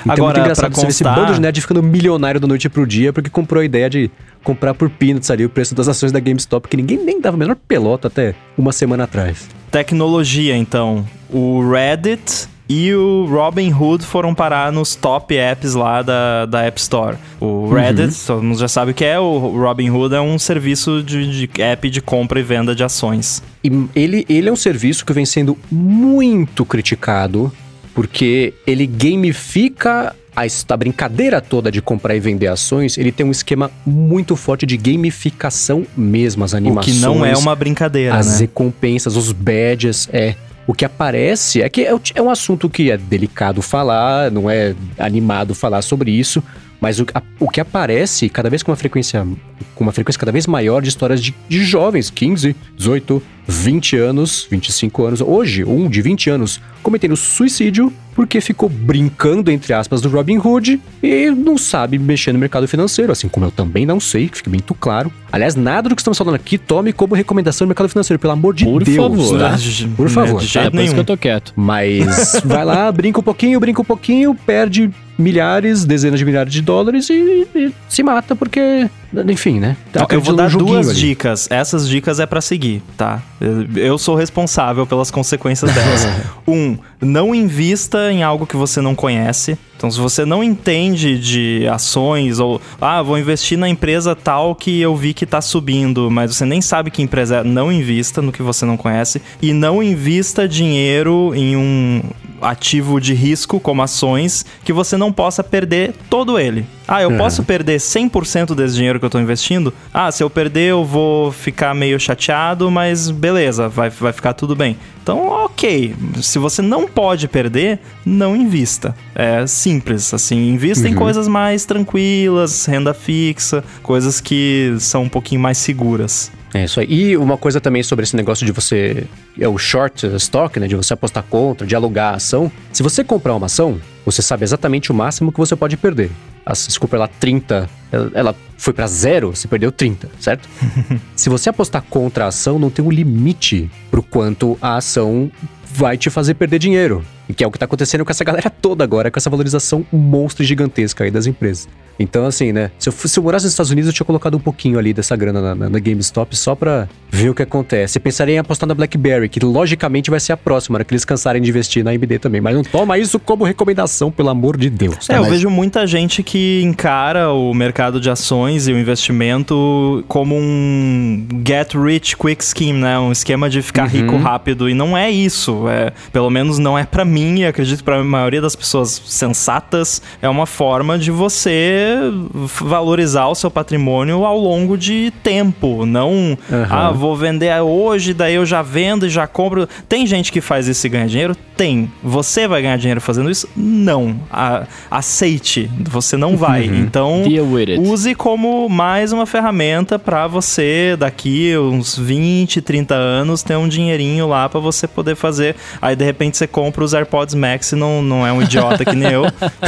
Então é Agora, muito engraçado você ver esse bando de nerd ficando milionário da noite pro dia porque comprou a ideia de comprar por peanuts ali o preço das ações da GameStop, que ninguém nem dava a menor pelota até uma semana atrás. Tecnologia, então. O Reddit e o Robinhood foram parar nos top apps lá da, da App Store. O Reddit, todo mundo já sabe o que é. O Robinhood é um serviço de, de app de compra e venda de ações. E ele, ele é um serviço que vem sendo muito criticado porque ele gamifica a, brincadeira toda de comprar e vender ações. Ele tem um esquema muito forte de gamificação mesmo, as O animações. que não é uma brincadeira, as né? recompensas, os badges, é. O que aparece é que é, é um assunto que é delicado falar, não é animado falar sobre isso, mas o, a- o que aparece cada vez com uma frequência com uma frequência cada vez maior de histórias de, de jovens, 15, 18, 20 anos, 25 anos, hoje, um de 20 anos, cometendo suicídio porque ficou brincando, entre aspas, do Robin Hood e não sabe mexer no mercado financeiro, assim como eu também não sei, que fique muito claro. Aliás, nada do que estamos falando aqui tome como recomendação do mercado financeiro, pelo amor de Por Deus. favor. tá? Por né, favor. de É jeito por isso que eu tô quieto. Mas vai lá, (laughs) brinca um pouquinho, brinca um pouquinho, perde milhares, dezenas de milhares de dólares e, e se mata porque, enfim, né? Ó, eu vou num dar duas ali. dicas. Essas dicas é pra seguir, tá? Eu- Eu sou responsável pelas consequências delas. (laughs) um, não invista em algo que você não conhece. Então, se você não entende de ações ou, ah, vou investir na empresa tal que eu vi que tá subindo, mas você nem sabe que empresa é, não invista no que você não conhece e não invista dinheiro em um ativo de risco como ações que você não possa perder todo ele. Ah, eu posso perder 100% desse dinheiro que eu tô investindo? Ah, se eu perder eu vou ficar meio chateado, mas beleza, vai, vai ficar tudo bem. Então, ok. Se você não pode perder, não invista. É simples, assim. Invista em coisas mais tranquilas, renda fixa, coisas que são um pouquinho mais seguras. É isso aí. E uma coisa também sobre esse negócio de você. É o short stock, né? De você apostar contra, de alugar a ação. Se você comprar uma ação, você sabe exatamente o máximo que você pode perder. A- comprar lá 30, ela- ela foi pra zero, você perdeu 30, certo? (laughs) Se você apostar contra a ação, não tem um limite pro quanto a ação vai te fazer perder dinheiro. E que é o que tá acontecendo com essa galera toda agora, com essa valorização monstro e gigantesca aí das empresas. Então, assim, né? Se eu, fosse- se eu morasse nos Estados Unidos, eu tinha colocado um pouquinho ali dessa grana na, na- na GameStop só pra ver o que acontece. Eu pensaria em apostar na BlackBerry, que logicamente vai ser a próxima, né? Que eles cansarem de investir na AMD também. Mas não toma isso como recomendação, pelo amor de Deus. É, eu mas- vejo muita gente que encara o mercado de ações e o investimento como um get rich quick scheme, né? Um esquema de ficar rico rápido. E não é isso. É, pelo menos não é pra mim, e acredito que pra maioria das pessoas sensatas, é uma forma de você valorizar o seu patrimônio ao longo de tempo. Não, ah, vou vender hoje, daí eu já vendo e já compro. Tem gente que faz isso e ganha dinheiro? Tem. Você vai ganhar dinheiro fazendo isso? Não. A- aceite. Você não vai. Então, with it. use como mais uma ferramenta pra você, daqui uns 20, 30 anos, ter um dinheirinho lá pra você poder fazer. Aí, de repente, você compra os AirPods Max e não, não é um idiota que nem eu.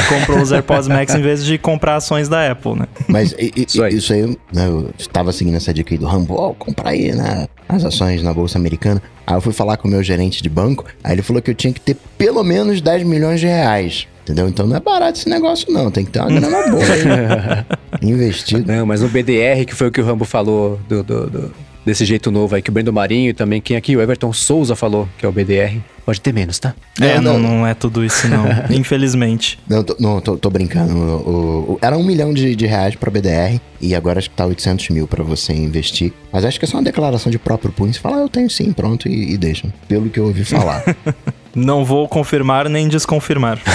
Comprou os AirPods Max em vez de comprar ações da Apple, né? Mas i- i- Isso isso aí. aí, né, eu estava seguindo essa dica aí do Rambo, ó, comprar aí né, as ações na Bolsa Americana. Aí eu fui falar com o meu gerente de banco, aí ele falou que eu tinha que ter pelo menos 10 milhões de reais. Entendeu? Então não é barato esse negócio, não. Tem que ter uma grana boa aí. (laughs) Investido. Não, mas no BDR, que foi o que o Rambo falou do, do- do- desse jeito novo aí, que o Brendo Marinho e também quem aqui, o Everton Souza falou, que é o BDR. Pode ter menos, tá? É, Não, não, não. não é tudo isso, não. (laughs) Infelizmente. Não, tô, não, tô, tô brincando. O- o- era um milhão de, de reais pra BDR e agora acho que tá 800 mil pra você investir. Mas acho que é só uma declaração de próprio punho. Você fala, ah, eu tenho sim, pronto, e, e deixa. Pelo que eu ouvi falar. (laughs) Não vou confirmar nem desconfirmar. (laughs)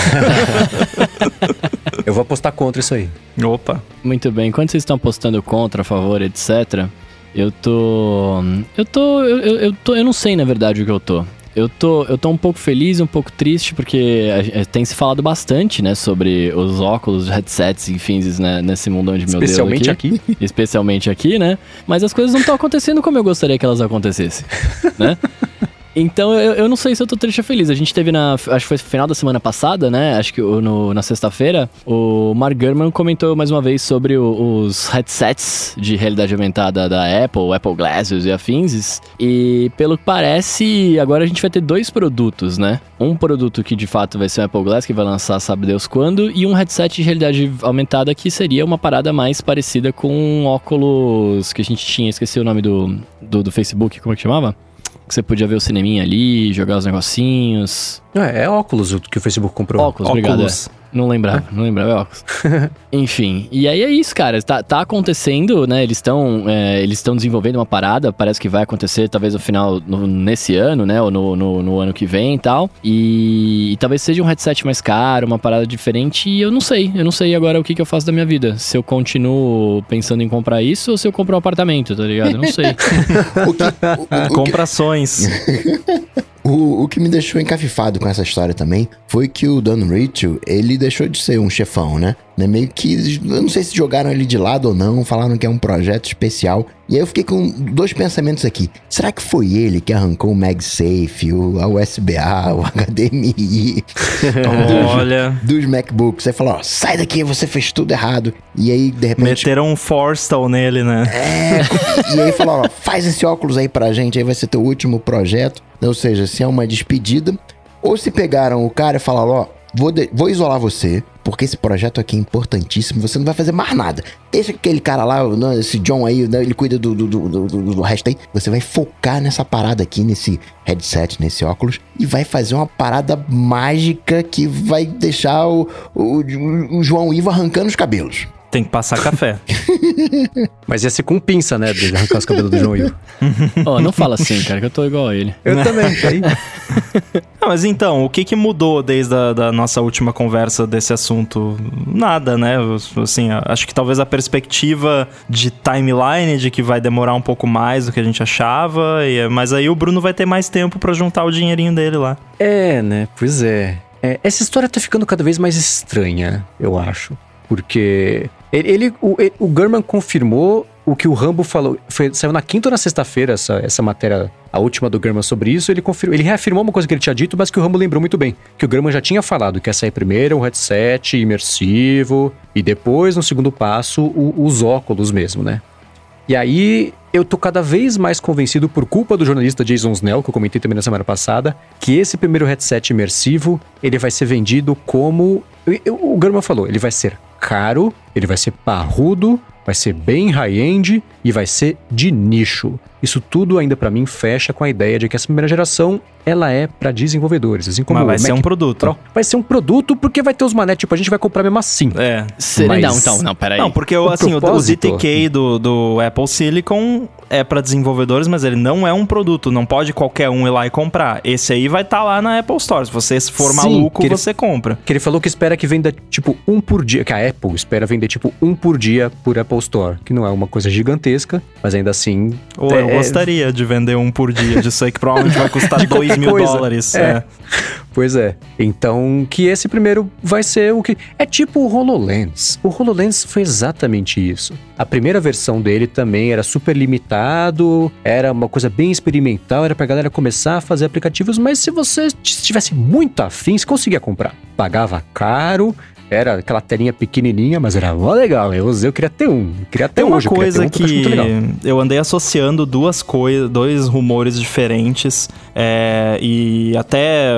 Eu vou apostar contra isso aí. Opa. Muito bem. Enquanto vocês estão postando contra, a favor, etc., eu tô. Eu tô. Eu, eu, eu tô. Eu não sei, na verdade, o que eu tô. Eu tô, eu tô um pouco feliz e um pouco triste, porque a- a- tem se falado bastante, né, sobre os óculos, headsets, enfim, né, nesse mundo onde meu Deus Especialmente aqui. especialmente aqui, né? Mas as coisas não estão acontecendo como eu gostaria que elas acontecessem, né? (laughs) Então eu, eu não sei se eu tô triste ou feliz. A gente teve na. Acho que foi final da semana passada, né? Acho que no- na sexta-feira, o Mark Gurman comentou mais uma vez sobre o- os headsets de realidade aumentada da Apple, Apple Glasses e afins. E pelo que parece, agora a gente vai ter dois produtos, né? Um produto que de fato vai ser o Apple Glass, que vai lançar sabe Deus quando, e um headset de realidade aumentada que seria uma parada mais parecida com um óculos que a gente tinha, esqueci o nome do, do, do Facebook, como é que chamava? Que você podia ver o cineminha ali, jogar os negocinhos. É, é óculos o que o Facebook comprou. Óculos, obrigado. Óculos. é. Não lembrava, (laughs) não lembrava, é óculos. Enfim, e aí é isso, cara. Tá, tá acontecendo, né? Eles estão eles estão desenvolvendo uma parada, parece que vai acontecer talvez no final, no- nesse ano, né? Ou no, no, no ano que vem e tal. E, e talvez seja um headset mais caro, uma parada diferente. E eu não sei, eu não sei agora o que, que eu faço da minha vida. Se eu continuo pensando em comprar isso ou se eu compro um apartamento, tá ligado? Eu não sei. (laughs) o, que, o, o- o que, Compra ações. (laughs) o O, que me deixou encafifado com essa história também foi que o Don Ritchie, ele deixou de ser um chefão, né? né? Meio que, eu não sei se jogaram ele de lado ou não, falaram que é um projeto especial. E aí eu fiquei com dois pensamentos aqui. Será que foi ele que arrancou o MagSafe, o, a USB-A, o (laughs) HDMI? (laughs) Olha... Dos MacBooks. Aí falou, ó, sai daqui, você fez tudo errado. E aí, de repente... Meteram um Forstal nele, né? É, e aí falou, ó, faz esse óculos aí pra gente, aí vai ser teu último projeto. Ou seja, se é uma despedida, ou se pegaram o cara e falaram, ó, vou, de- vou isolar você, porque esse projeto aqui é importantíssimo, você não vai fazer mais nada. Deixa aquele cara lá, né, esse John aí, né, ele cuida do, do, do, do- resto aí. Você vai focar nessa parada aqui, nesse headset, nesse óculos, e vai fazer uma parada mágica que vai deixar o, o, o João Ivo arrancando os cabelos. Tem que passar café. (laughs) Mas ia ser com pinça, né? De arrancar os cabelos do João Ivo. (laughs) Ó, não fala assim, cara, que eu tô igual a ele. Eu também, (laughs) aí. Ah, mas então, o que que mudou desde a da nossa última conversa desse assunto? Nada, né? Assim, acho que talvez a perspectiva de timeline de que vai demorar um pouco mais do que a gente achava, e- mas aí o Bruno vai ter mais tempo pra juntar o dinheirinho dele lá. É, né? Pois é. É, Essa história tá ficando cada vez mais estranha, eu acho. Porque ele, ele- o, ele- o Gurman confirmou o que o Rambo falou. Foi, saiu na quinta ou na sexta-feira essa, essa matéria, a última do Gurman sobre isso. Ele, confirmou, ele reafirmou uma coisa que ele tinha dito, mas que o Rambo lembrou muito bem. Que o Gurman já tinha falado que ia sair primeiro um headset imersivo e depois, no segundo passo, o- os óculos mesmo, né? E aí, eu tô cada vez mais convencido, por culpa do jornalista Jason Snell, que eu comentei também na semana passada, que esse primeiro headset imersivo, ele vai ser vendido como... O Gurman falou, ele vai ser caro, ele vai ser parrudo, vai ser bem high-end e vai ser de nicho. Isso tudo ainda pra mim fecha com a ideia de que essa primeira geração, ela é pra desenvolvedores, assim como mas vai o ser um produto. Pro. Vai ser um produto porque vai ter os mané, tipo, a gente vai comprar mesmo assim. É. Será? Mas- Não, então, não, peraí. Não, porque o, O assim, o, o propósito- ZTK do, do Apple Silicon é pra desenvolvedores, mas ele não é um produto. Não pode qualquer um ir lá e comprar. Esse aí vai estar lá na Apple Store. Se você for Sim, maluco, que ele- você compra. Que ele falou que espera que venda, tipo, um por dia. Que a Apple espera vender, tipo, um por dia por Apple Store. Que não é uma coisa gigantesca, mas ainda assim. Ou eu é- gostaria de vender um por dia disso aí, que provavelmente vai custar (laughs) De 2 qualquer mil coisa. dólares. É. É. (laughs) Pois é. Então, que esse primeiro vai ser o que. É tipo o HoloLens. O HoloLens foi exatamente isso. A primeira versão dele também era super limitado, era uma coisa bem experimental, era pra galera começar a fazer aplicativos, mas se você estivesse muito afim, você conseguia comprar. Pagava caro. Era aquela telinha pequenininha, mas era mó legal. Eu, eu queria ter um. Queria ter Tem uma hoje, eu coisa ter um, eu que legal. eu andei associando duas coisas, dois rumores diferentes, é, e até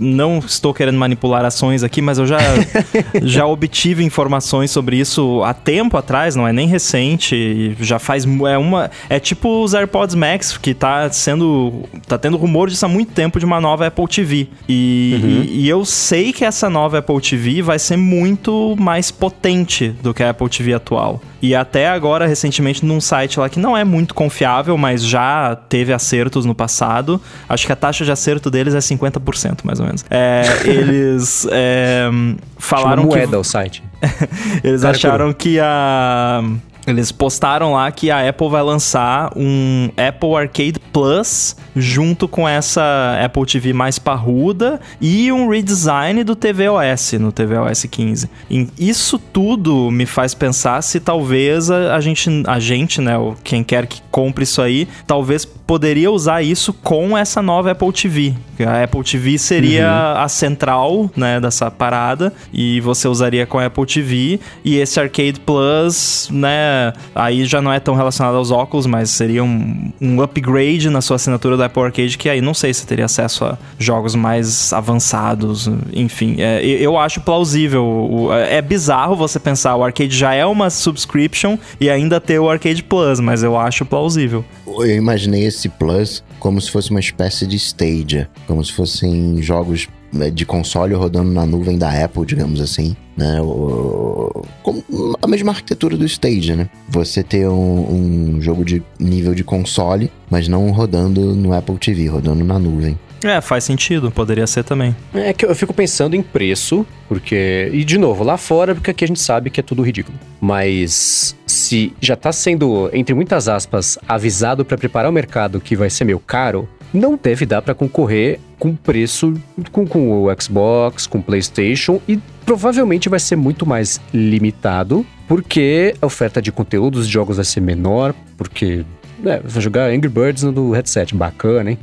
não estou querendo manipular ações aqui, mas eu já, (laughs) já obtive informações sobre isso há tempo atrás, não é nem recente, já faz é uma é tipo os AirPods Max que tá sendo tá tendo rumor disso há muito tempo de uma nova Apple TV e, Uhum. e, e eu sei que essa nova Apple TV vai ser muito mais potente do que a Apple TV atual. E até agora, recentemente, num site lá que não é muito confiável, mas já teve acertos no passado. Acho que a taxa de acerto deles é 50%, mais ou menos. É, (laughs) eles é, falaram Chama que moeda o site. (laughs) eles Cara, acharam que a. Eles postaram lá que a Apple vai lançar um Apple Arcade Plus junto com essa Apple TV mais parruda e um redesign do tvOS no tvOS 15. E isso tudo me faz pensar se talvez a, a gente, a gente, né, quem quer que compre isso aí, talvez poderia usar isso com essa nova Apple TV. A Apple TV seria a central, né, dessa parada e você usaria com a Apple TV e esse Arcade Plus, né, aí já não é tão relacionado aos óculos, mas seria um, um upgrade na sua assinatura da Apple Arcade que aí não sei se teria acesso a jogos mais avançados, enfim, é, eu acho plausível. O- É bizarro você pensar o Arcade já é uma subscription e ainda ter o Arcade Plus, mas eu acho plausível. Eu imaginei esse Plus como se fosse uma espécie de Stadia, como se fossem jogos né, de console rodando na nuvem da Apple, digamos assim, né? O- como a mesma arquitetura do Stadia, né? Você ter um, um jogo de nível de console, mas não rodando no Apple TV, rodando na nuvem. É, faz sentido, poderia ser também. É que eu fico pensando em preço, porque. E de novo, lá fora, porque aqui a gente sabe que é tudo ridículo. Mas se já tá sendo, entre muitas aspas, avisado pra preparar o mercado que vai ser meio caro, não deve dar para concorrer com preço com, com o Xbox, com o PlayStation e provavelmente vai ser muito mais limitado porque a oferta de conteúdos de jogos vai ser menor, porque é, vai jogar Angry Birds no headset, bacana, hein?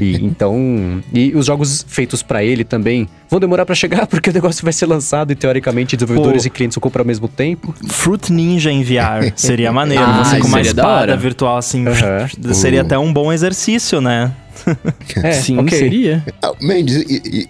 E, então, e os jogos feitos para ele também vão demorar para chegar (laughs) porque o negócio vai ser lançado e teoricamente desenvolvedores Pô. e clientes vão comprar ao mesmo tempo. Fruit Ninja em VR seria maneiro. (laughs) Ah, você com uma espada virtual assim. Aham. (laughs) Seria Uh. até um bom exercício, né? (laughs) É, Sim, ok. seria. Ah, Mendes,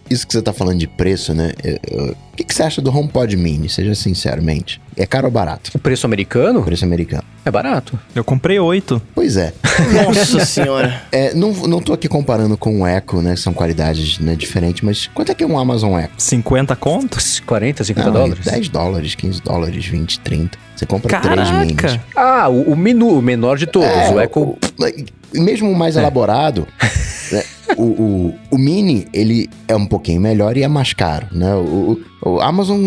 isso que você tá falando de preço, né? É, é, O que, que você acha do HomePod Mini? Seja sinceramente. É caro ou barato? O preço americano Preço americano. é barato. Eu comprei oito. Pois é. (laughs) Nossa senhora. É, não, não tô aqui comparando com o Echo, né? que São qualidades né, diferentes, mas quanto é que é um Amazon Echo? 50 conto? 40, 50 Não, dólares? 10 dólares, 15 dólares, 20, 30. Você compra três minis. Caraca! Ah, o, o menu, o menor de todos. É, o Echo. o- mesmo mais elaborado, né, o, o, o Mini, ele é um pouquinho melhor e é mais caro, né? O, o, Amazon,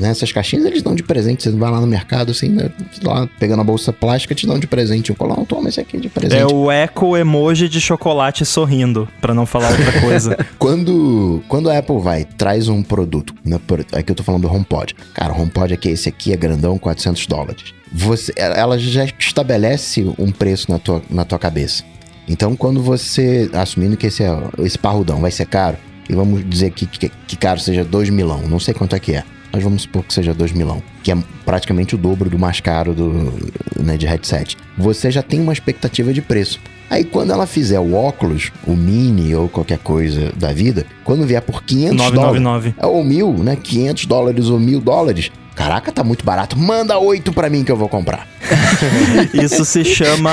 né, essas caixinhas, eles dão de presente. Você vai lá no mercado, assim, né, lá, pegando a bolsa plástica, te dão de presente. Um colar, toma esse aqui de presente. É o eco emoji de chocolate sorrindo, pra não falar outra coisa. (laughs) Quando, quando a Apple vai, traz um produto, né, por- aqui eu tô falando do HomePod. Cara, o HomePod aqui, esse aqui é grandão, 400 dólares. Você, ela já estabelece um preço na tua, na tua cabeça. Então, quando você, assumindo que esse, é, esse parrudão vai ser caro, e vamos dizer que, que, que caro seja 2 milão, não sei quanto é que é, mas vamos supor que seja 2 milão, que é praticamente o dobro do mais caro do, né, de headset. Você já tem uma expectativa de preço. Aí quando ela fizer o óculos, o mini ou qualquer coisa da vida, quando vier por 500 dólares, 999. é, ou mil, né? 500 dólares ou mil dólares. Caraca, tá muito barato. Manda oito pra mim que eu vou comprar. (laughs) Isso se chama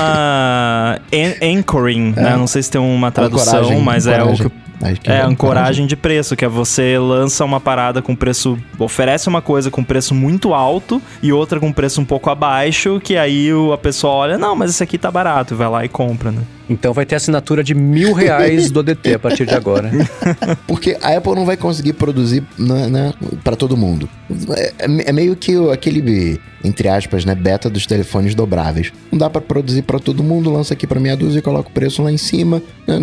an- anchoring, né? Não sei se tem uma tradução, Ancoragem, mas é o ancoragem. que Acho que É, ancoragem de preço, que é você lança uma parada com preço. oferece uma coisa com preço muito alto e outra com preço um pouco abaixo, que aí o- a pessoa olha, não, mas esse aqui tá barato, e vai lá e compra, né? Então vai ter assinatura de mil reais do ADT a partir de agora. (laughs) Porque a Apple não vai conseguir produzir né, né, para todo mundo. É, é meio que o- aquele, entre aspas, né, beta dos telefones dobráveis. Não dá pra produzir pra todo mundo, lança aqui pra meia dúzia e coloca o preço lá em cima. né,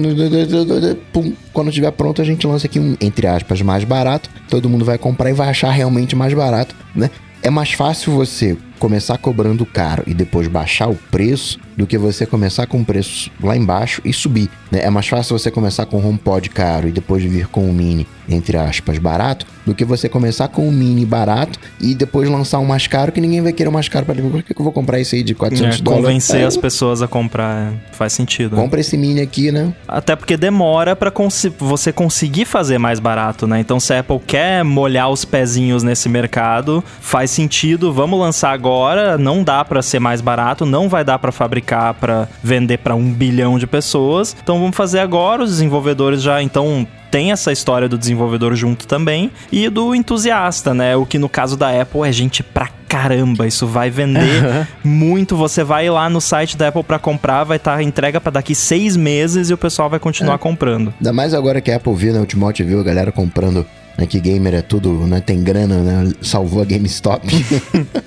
Pum. Quando estiver pronto, a gente lança aqui um, entre aspas, mais barato. Todo mundo vai comprar e vai achar realmente mais barato, né? É mais fácil você começar cobrando caro e depois baixar o preço do que você começar com o preço lá embaixo e subir. né? É mais fácil você começar com o HomePod caro e depois vir com o Mini, entre aspas, barato, do que você começar com o Mini barato e depois lançar um mais caro que ninguém vai querer o mais caro para por que que eu vou comprar esse aí de 400 É, dólares? convencer É, as pessoas a comprar é, faz sentido. né? Compra esse Mini aqui, né? Até porque demora pra consi- você conseguir fazer mais barato, né? Então, se a Apple quer molhar os pezinhos nesse mercado, faz sentido, vamos lançar agora. Não dá pra ser mais barato, não vai dar pra fabricar pra vender pra um bilhão de pessoas. Então, vamos fazer agora. Os desenvolvedores já então tem essa história do desenvolvedor junto também e do entusiasta, né? O que no caso da Apple é gente pra caramba. Isso vai vender muito. Você vai lá no site da Apple pra comprar, vai estar entrega pra daqui seis meses e o pessoal vai continuar comprando. Ainda mais agora que a Apple viu, né? O Timóteo viu a galera comprando. Né, que gamer é tudo, né? Tem grana, né? Salvou a GameStop. (laughs)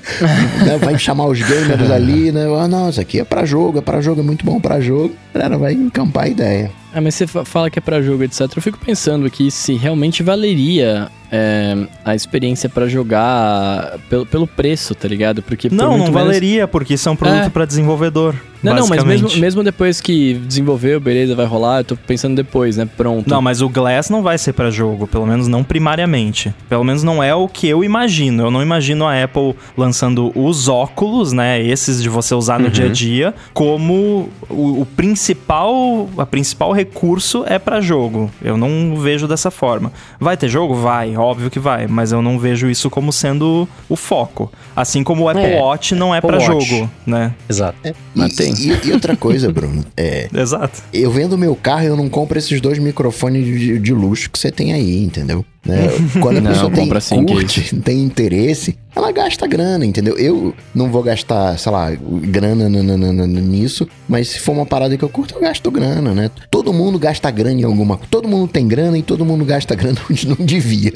Né, Vai chamar os gamers ali, né? Ah, não, isso aqui é pra jogo, é pra jogo, é muito bom pra jogo. A galera vai encampar a ideia. Ah, mas você fa- fala que é pra jogo, etc. Eu fico pensando aqui se realmente valeria é, a experiência pra jogar pelo, pelo preço, tá ligado? Porque por Não, muito não menos- valeria, porque isso é um produto É. pra desenvolvedor. Não, não, mas mesmo, mesmo depois que desenvolveu, beleza, vai rolar, eu tô pensando depois, né? Pronto. Não, mas o Glass não vai ser pra jogo, pelo menos não primariamente. Pelo menos não é o que eu imagino. Eu não imagino a Apple lançando os óculos, né, esses de você usar no dia a dia, como o, o principal, a principal recurso é pra jogo. Eu não vejo dessa forma. Vai ter jogo? Vai, óbvio que vai, mas eu não vejo isso como sendo o foco. Assim como o Apple É, Watch não é Watch. jogo, né? Exato. Mas E- tem. E, e outra coisa, Bruno, é. (laughs) Exato. Eu vendo meu carro, eu não compro esses dois microfones de, de luxo que você tem aí, entendeu? Né? Quando a Não, pessoa tem, compra sim, que curte, tem interesse, ela gasta grana, entendeu? Eu não vou gastar, sei lá, grana n- n- n- n- nisso, mas se for uma parada que eu curto, eu gasto grana, né? Todo mundo gasta grana em alguma coisa. Todo mundo tem grana e todo mundo gasta grana (laughs) onde não devia.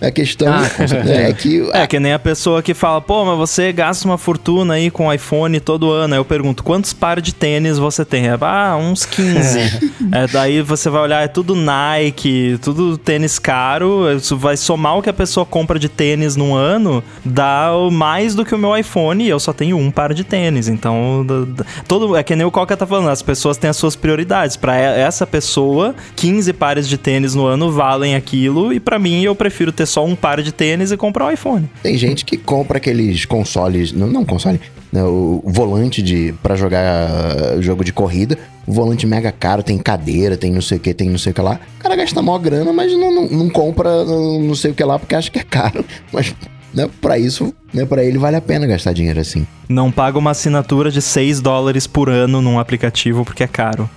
A questão Ah, certeza. é que É que nem a pessoa que fala, pô, mas você gasta uma fortuna aí com iPhone todo ano. Aí eu pergunto, quantos pares de tênis você tem? É, Ah, uns 15. (laughs) é, daí você vai olhar, é tudo Nike, tudo tênis caro. Isso vai somar o que a pessoa compra de tênis num ano, dá mais do que o meu iPhone e eu só tenho um par de tênis. Então, todo, é que nem o Coca tá falando, as pessoas têm as suas prioridades. Pra e- essa pessoa, 15 pares de tênis no ano valem aquilo e pra mim eu prefiro ter só um par de tênis e comprar um iPhone. Tem gente que compra aqueles consoles, não, não console, né, o volante de para jogar jogo de corrida, o volante mega caro, tem cadeira, tem não sei o que, tem não sei o que lá. O cara gasta mó grana, mas não, não, não compra uh, não sei o que lá porque acha que é caro. (laughs) Mas né, para isso, né, para ele vale a pena gastar dinheiro assim. Não paga uma assinatura de 6 dólares por ano num aplicativo porque é caro.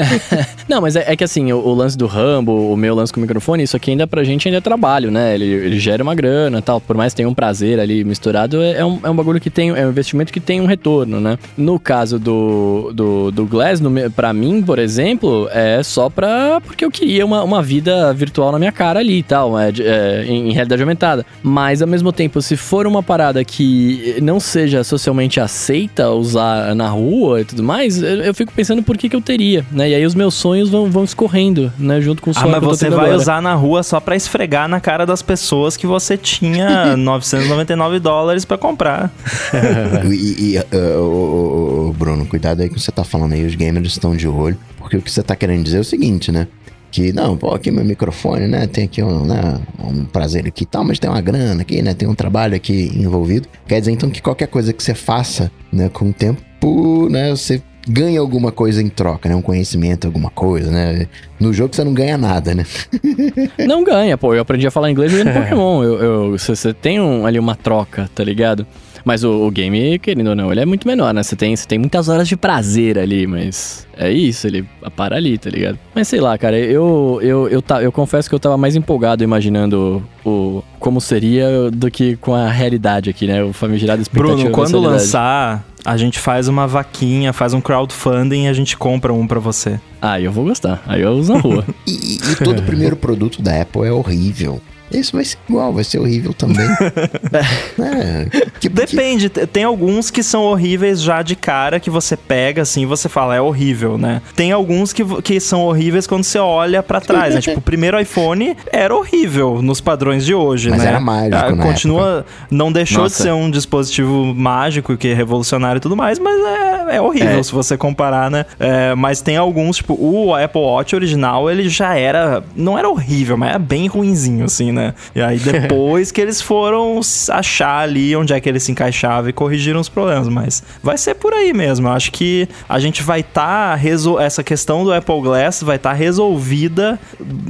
(laughs) Não, mas é, é que assim, o, o lance do Rambo, o meu lance com o microfone, isso aqui ainda pra gente ainda é trabalho, né? Ele, ele gera uma grana e tal. Por mais que tenha um prazer ali misturado, é, é um, é um bagulho que tem. É um investimento que tem um retorno, né? No caso do, do, do Glass, no, pra mim, por exemplo, é só pra. Porque eu queria uma, uma vida virtual na minha cara ali e tal, é, é, em, em realidade aumentada. Mas ao mesmo tempo, se for uma parada que não seja socialmente aceita usar na rua e tudo mais, eu, eu fico pensando por que, que eu teria, né? E aí os meus sonhos vão, vão escorrendo, né? Junto com o Ah, sonho mas que eu tô você vai agora. usar na rua só pra esfregar na cara das pessoas que você tinha (laughs) 999 dólares pra comprar. (laughs) e, e, uh, ô, ô, ô, Bruno, cuidado aí que você tá falando aí, os gamers estão de olho, porque o que você tá querendo dizer é o seguinte, né? Que, não, pô, aqui meu microfone, né? Tem aqui um, né, um prazer aqui e tal, mas tem uma grana aqui, né? Tem um trabalho aqui envolvido. Quer dizer, então, que qualquer coisa que você faça, né, com o tempo, né, você ganha alguma coisa em troca, né? Um conhecimento, alguma coisa, né? No jogo você não ganha nada, né? (laughs) Não ganha, pô. Eu aprendi a falar inglês jogando (laughs) Pokémon. Eu, eu, você, tem um- ali uma troca, tá ligado? Mas o, o game, querendo ou não, ele é muito menor, né? Você tem, você tem muitas horas de prazer ali, mas é isso, ele para ali, tá ligado? Mas sei lá, cara, eu, eu, eu, tá, eu confesso que eu tava mais empolgado imaginando o, como seria do que com a realidade aqui, né? O famigerado expectativa Bruno, quando lançar, a gente faz uma vaquinha, faz um crowdfunding e a gente compra um pra você. Ah, eu vou gostar. Aí eu uso na rua. (laughs) E, e- e todo primeiro produto da Apple é horrível. Esse vai ser igual, vai ser horrível também. (laughs) é, que, que, Depende, t- tem alguns que são horríveis já de cara, que você pega assim e você fala, é horrível, né? Tem alguns que, que são horríveis quando você olha pra trás, né? Tipo, o primeiro iPhone era horrível nos padrões de hoje, Mas né? era mágico Ah, Continua, não deixou Nossa. de ser um dispositivo mágico, que é revolucionário e tudo mais, mas é, é horrível É. se você comparar, né? É, mas tem alguns, tipo, o Apple Watch original, ele já era, não era horrível, mas era bem ruinzinho, assim, né? E aí depois que eles foram achar ali onde é que ele se encaixava e corrigiram os problemas, mas vai ser por aí mesmo. Eu acho que a gente vai estar essa questão do Apple Glass vai estar resolvida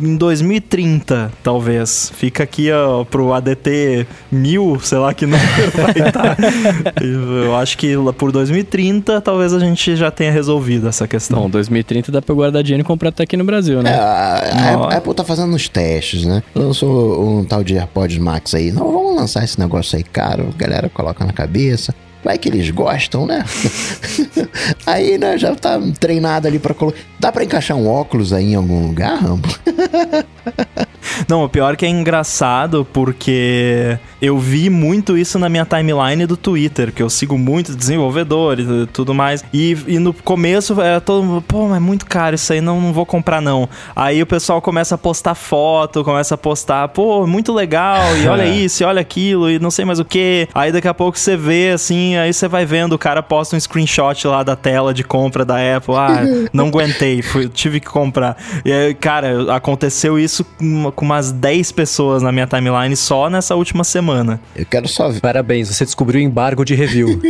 em 2030, talvez. Fica aqui ó, pro ADT 1000, sei lá que (laughs) número vai estar. Eu acho que lá por 2030 talvez a gente já tenha resolvido essa questão. Bom, 2030 dá pra eu guardar dinheiro e comprar até aqui no Brasil, É, né? a, a Ó. Apple tá fazendo uns testes, né? Lançou um tal de AirPods Max aí. Não, vamos lançar esse negócio aí caro, a galera coloca na cabeça. Vai que eles gostam, né? (laughs) aí, né, já tá treinado ali pra colocar. Dá pra encaixar um óculos aí em algum lugar, Rambo? (laughs) Não, o pior é que é engraçado porque eu vi muito isso na minha timeline do Twitter, que eu sigo muito desenvolvedores e tudo mais. E, e no começo era todo mundo, pô, mas é muito caro isso aí, não, não vou comprar não. Aí o pessoal começa a postar foto, começa a postar, pô, muito legal, e olha (laughs) isso, e olha aquilo, e não sei mais o que. Aí daqui a pouco você vê assim, aí você vai vendo, o cara posta um screenshot lá da tela de compra da Apple. Ah, (laughs) não aguentei, fui- tive que comprar. E aí, cara, aconteceu isso com umas 10 pessoas na minha timeline só nessa última semana. Eu quero só ver. Parabéns, você descobriu o embargo de review. (laughs)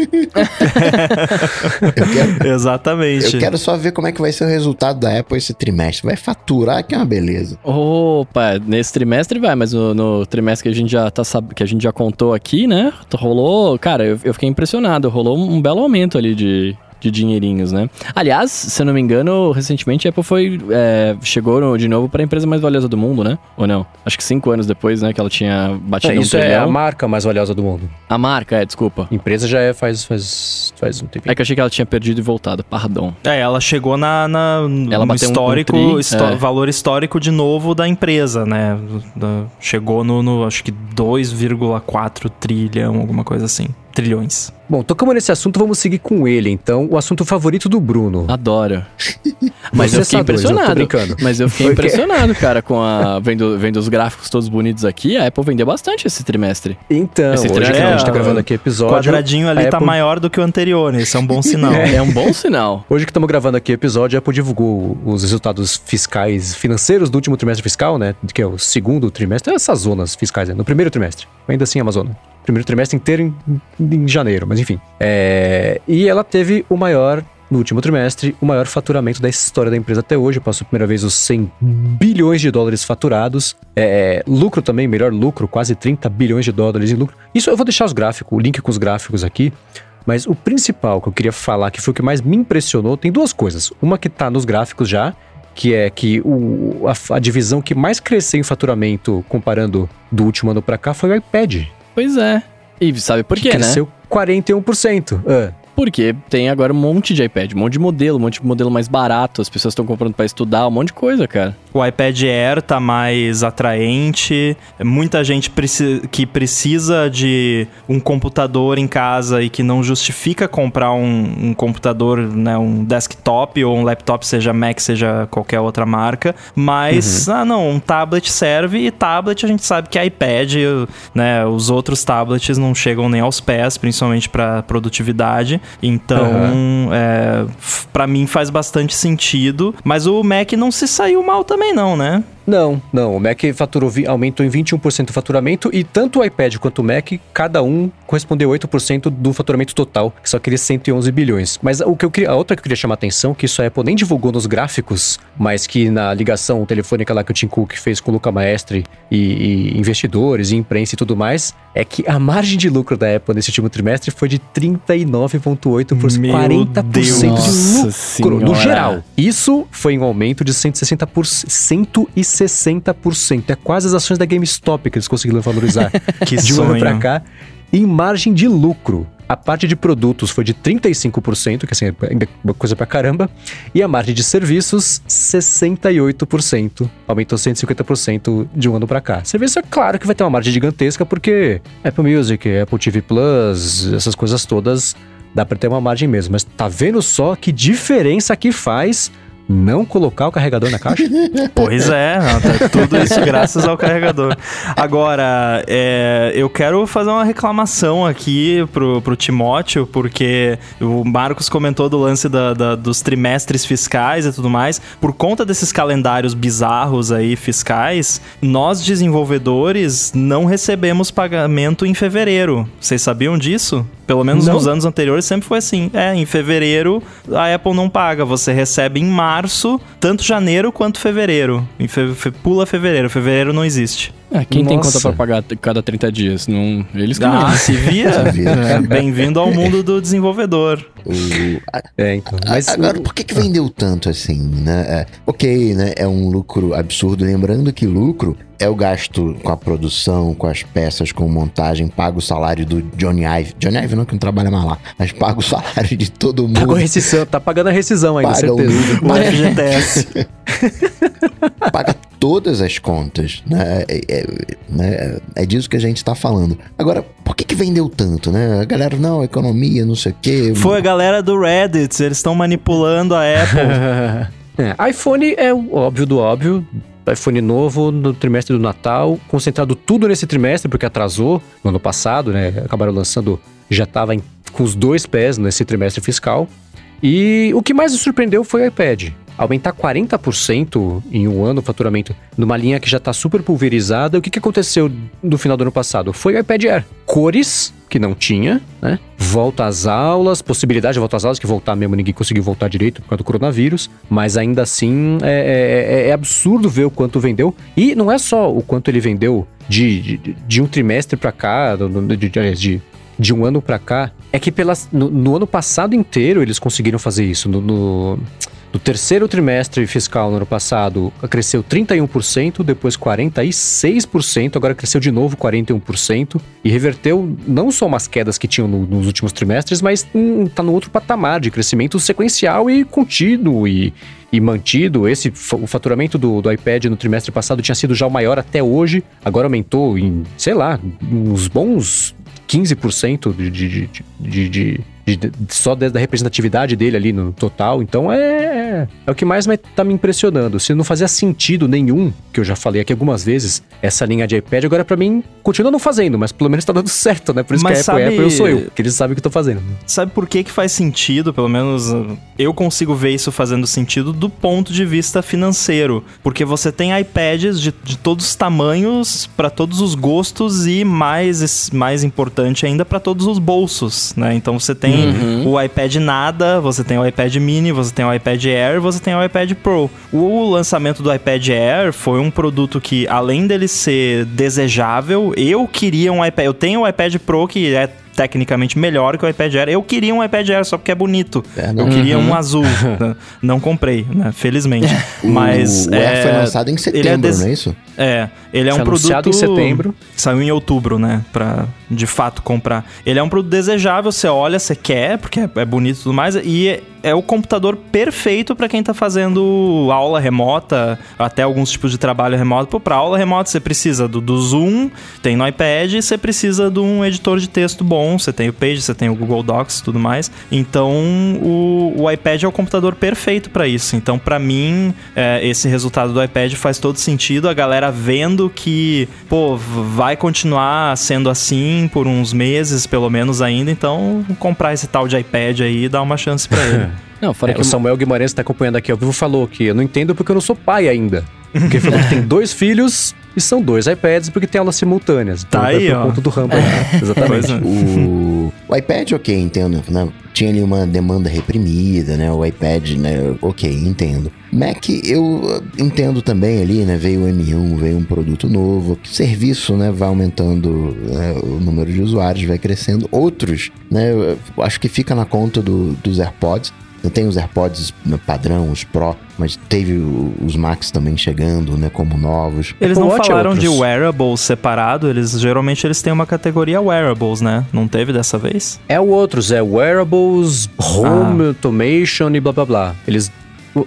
Eu quero, Exatamente. eu quero só ver como é que vai ser o resultado da Apple esse trimestre. Vai faturar, que é uma beleza. Opa, nesse trimestre vai, mas no, no trimestre que a gente já tá sab... que a gente já contou aqui, né? Rolou, cara, eu, eu fiquei impressionado, rolou um belo aumento ali de, de dinheirinhos, né? Aliás, se eu não me engano, recentemente a Apple foi é, chegou no- de novo para a empresa mais valiosa do mundo, né? Ou não? Acho que cinco anos depois, né, que ela tinha batido É, um isso é a marca mais valiosa do mundo. A marca, é, desculpa. Empresa já é faz, faz, faz um tempinho. É que eu achei que ela tinha perdido e voltado, pardon. É, ela chegou na, na Ela bateu um- um histórico, tri, histó- é. valor histórico de novo da empresa, né? Da- chegou no, no, acho que 2,4 trilhão, alguma coisa assim. Trilhões. Bom, tocamos nesse assunto, vamos seguir com ele. Então, o assunto favorito do Bruno. Adoro. (laughs) Mas eu fiquei eu impressionado. brincando. Mas eu fiquei o impressionado, (laughs) cara, com a. Vendo, vendo os gráficos todos bonitos aqui, a Apple vendeu bastante esse trimestre. Então, Esse hoje trailer que a gente tá é, gravando o aqui O episódio. quadradinho ali tá Apple- maior do que o anterior, esse é um bom sinal. (laughs) É um bom sinal. Hoje que estamos gravando aqui o episódio, a Apple divulgou os resultados fiscais financeiros do último trimestre fiscal, né? Que é o segundo trimestre, essas zonas fiscais, né? No primeiro trimestre. Ainda assim, Amazônia. Primeiro trimestre inteiro em, em janeiro, mas enfim. É, e ela teve o maior, no último trimestre, o maior faturamento da história da empresa até hoje. Passou a primeira vez os 100 bilhões de dólares faturados. É, lucro também, melhor lucro, quase 30 bilhões de dólares em lucro. Isso eu vou deixar os gráficos, o link com os gráficos aqui. Mas o principal que eu queria falar, que foi o que mais me impressionou, tem duas coisas. Uma que tá nos gráficos já, que é que o, a, a divisão que mais cresceu em faturamento comparando do último ano pra cá foi o iPad. Pois é. E sabe por quê, né? cresceu 41%. Ah, Porque tem agora um monte de iPad, um monte de modelo, um monte de modelo mais barato, as pessoas estão comprando pra estudar, um monte de coisa, cara. O iPad Air tá mais atraente. Muita gente preci- que precisa de um computador em casa e que não justifica comprar um, um computador, né, um desktop ou um laptop, seja Mac, seja qualquer outra marca. Mas, ah, não, um tablet serve e tablet a gente sabe que iPad, né, os outros tablets não chegam nem aos pés, principalmente para produtividade. Então, é, f- pra mim faz bastante sentido. Mas o Mac não se saiu mal também, não, né? Não, não. O Mac faturou, aumentou em 21% o faturamento e tanto o iPad quanto o Mac, cada um correspondeu 8% do faturamento total, que são aqueles 111 bilhões. Mas o que eu queria, a outra que eu queria chamar a atenção, que isso a Apple nem divulgou nos gráficos, mas que na ligação telefônica lá que o Tim Cook fez com o Luca Maestre e, e investidores, e imprensa e tudo mais, é que a margem de lucro da Apple nesse último trimestre foi de 39,8%, Meu 40% Deus. de lucro no geral. Isso foi um aumento de 160%, 160%. É quase as ações da GameStop que eles conseguiram valorizar (laughs) Que de um ano pra cá. Em margem de lucro, a parte de produtos foi de 35%, que assim, é uma coisa pra caramba. E a margem de serviços, 68%. Aumentou 150% de um ano pra cá. Serviço é claro que vai ter uma margem gigantesca, porque Apple Music, Apple TV Plus, essas coisas todas, dá pra ter uma margem mesmo. Mas tá vendo só que diferença que faz não colocar o carregador na caixa? (laughs) Pois é, tá tudo isso graças ao carregador. Agora, é, eu quero fazer uma reclamação aqui pro, pro Timóteo, porque o Marcos comentou do lance da- da- dos trimestres fiscais e tudo mais. Por conta desses calendários bizarros aí fiscais, nós desenvolvedores não recebemos pagamento em fevereiro. Vocês sabiam disso? Pelo menos Não. nos anos anteriores sempre foi assim. É, em fevereiro a Apple não paga, você recebe em março, tanto janeiro quanto fevereiro. Fe- fe- pula fevereiro, fevereiro não existe. Ah, quem tem Nossa. conta pra pagar cada 30 dias? Não, eles que Ah, não. se via. (laughs) Via. É, Bem-vindo ao mundo do desenvolvedor. O- a- É, então. Mas a- agora, por que, que vendeu tanto assim, né? É, ok, né? É um lucro absurdo. Lembrando que lucro é o gasto com a produção, com as peças, com montagem, paga o salário do Johnny Ive. Johnny Ive não, que não trabalha mais lá, mas paga o salário de todo mundo. Pagou a rescisão, tá pagando a rescisão ainda, paga o certeza. O mas FGTS. (laughs) paga todas as contas, né? É, é- né? é disso que a gente tá falando. Agora, por que que vendeu tanto, né? A galera, não, economia, não sei o quê. Foi a galera do Reddit, eles estão manipulando a Apple. (laughs) É, iPhone é o óbvio do óbvio. iPhone novo no trimestre do Natal, concentrado tudo nesse trimestre, porque atrasou no ano passado, né? Acabaram lançando, já estava com os dois pés nesse trimestre fiscal. E o que mais nos surpreendeu foi o iPad. Aumentar 40% em um ano o faturamento numa linha que já está super pulverizada. O que, que aconteceu no final do ano passado? Foi o iPad Air. Cores, que não tinha, né? Volta às aulas, possibilidade de voltar às aulas, que voltar mesmo ninguém conseguiu voltar direito por causa do coronavírus. Mas ainda assim é, é- é absurdo ver o quanto vendeu. E não é só o quanto ele vendeu de, de, de um trimestre para cá, de, de, de um ano pra cá é que pelas, no, no ano passado inteiro eles conseguiram fazer isso. No, no, no terceiro trimestre fiscal no ano passado, cresceu 31%, depois 46%, agora cresceu de novo 41% e reverteu não só umas quedas que tinham no- nos últimos trimestres, mas hum, tá no outro patamar de crescimento sequencial e contínuo e, e mantido. Esse o faturamento do, do iPad no trimestre passado tinha sido já o maior até hoje, agora aumentou em, sei lá, uns bons 15% de, de, de, de, de- de- só da da representatividade dele ali no total. Então é, é o que mais tá me impressionando. Se não fazia sentido nenhum, que eu já falei aqui algumas vezes, essa linha de iPad, agora pra mim continua não fazendo, mas pelo menos tá dando (laughs) certo, né? Por isso Mas que a Apple é sabe- Apple, eu sou eu, que eles sabem o que eu tô fazendo. Sabe por que que faz sentido? Pelo menos uh, eu consigo ver isso fazendo sentido do ponto de vista financeiro. Porque você tem iPads de, de todos os tamanhos, para todos os gostos e mais, mais importante ainda, para todos os bolsos, né? Então você tem o iPad nada, você tem o iPad mini, você tem o iPad Air, você tem o iPad Pro. O lançamento do iPad Air foi um produto que, além dele ser desejável, eu queria um iPad. Eu tenho o iPad Pro que é tecnicamente melhor que o iPad Air. Eu queria um iPad Air só porque é bonito. É, eu queria um azul. (laughs) né? não comprei, né? Felizmente. (laughs) Mas o, Air foi é, lançado em ele é setembro, des- não é isso? é, ele é Foi um produto em setembro. Saiu em outubro, né? Pra de fato comprar. Ele é um produto desejável, você olha, você quer, porque é, é bonito e tudo mais. E é, é o computador perfeito pra quem tá fazendo aula remota, até alguns tipos de trabalho remoto. Pô, pra aula remota você precisa do, do Zoom, tem no iPad, e você precisa de um editor de texto bom. Você tem o Page, você tem o Google Docs e tudo mais. Então o, o iPad é o computador perfeito pra isso. Então, pra mim, é, esse resultado do iPad faz todo sentido. A galera vendo que, pô, vai continuar sendo assim por uns meses, pelo menos ainda. Então, comprar esse tal de iPad aí e dar uma chance pra ele. (laughs) Não, fora É, que o Samuel Guimarães tá acompanhando aqui ao vivo falou que eu não entendo porque eu não sou pai ainda. Porque ele falou que tem (laughs) dois filhos e são dois iPads porque tem aulas simultâneas. Então Tá é aí, ó. conta do Rumble. (laughs) né? Exatamente. É. O, o iPad, ok, entendo. Né? Tinha ali uma demanda reprimida, né? O iPad, né? Ok, entendo. Mac, eu uh, entendo também ali, né? Veio o M1, veio um produto novo. Serviço, né? Vai aumentando né, o número de usuários, vai crescendo. Outros, né? acho que fica na conta do- dos AirPods. Tem os AirPods padrão, os Pro, mas teve os Max também chegando, né? Como novos. Eles Apple não Watch é falaram de wearables separado, eles geralmente eles têm uma categoria wearables, né? Não teve dessa vez? É o outros, é Wearables, Home Automation e blá blá blá. Eles.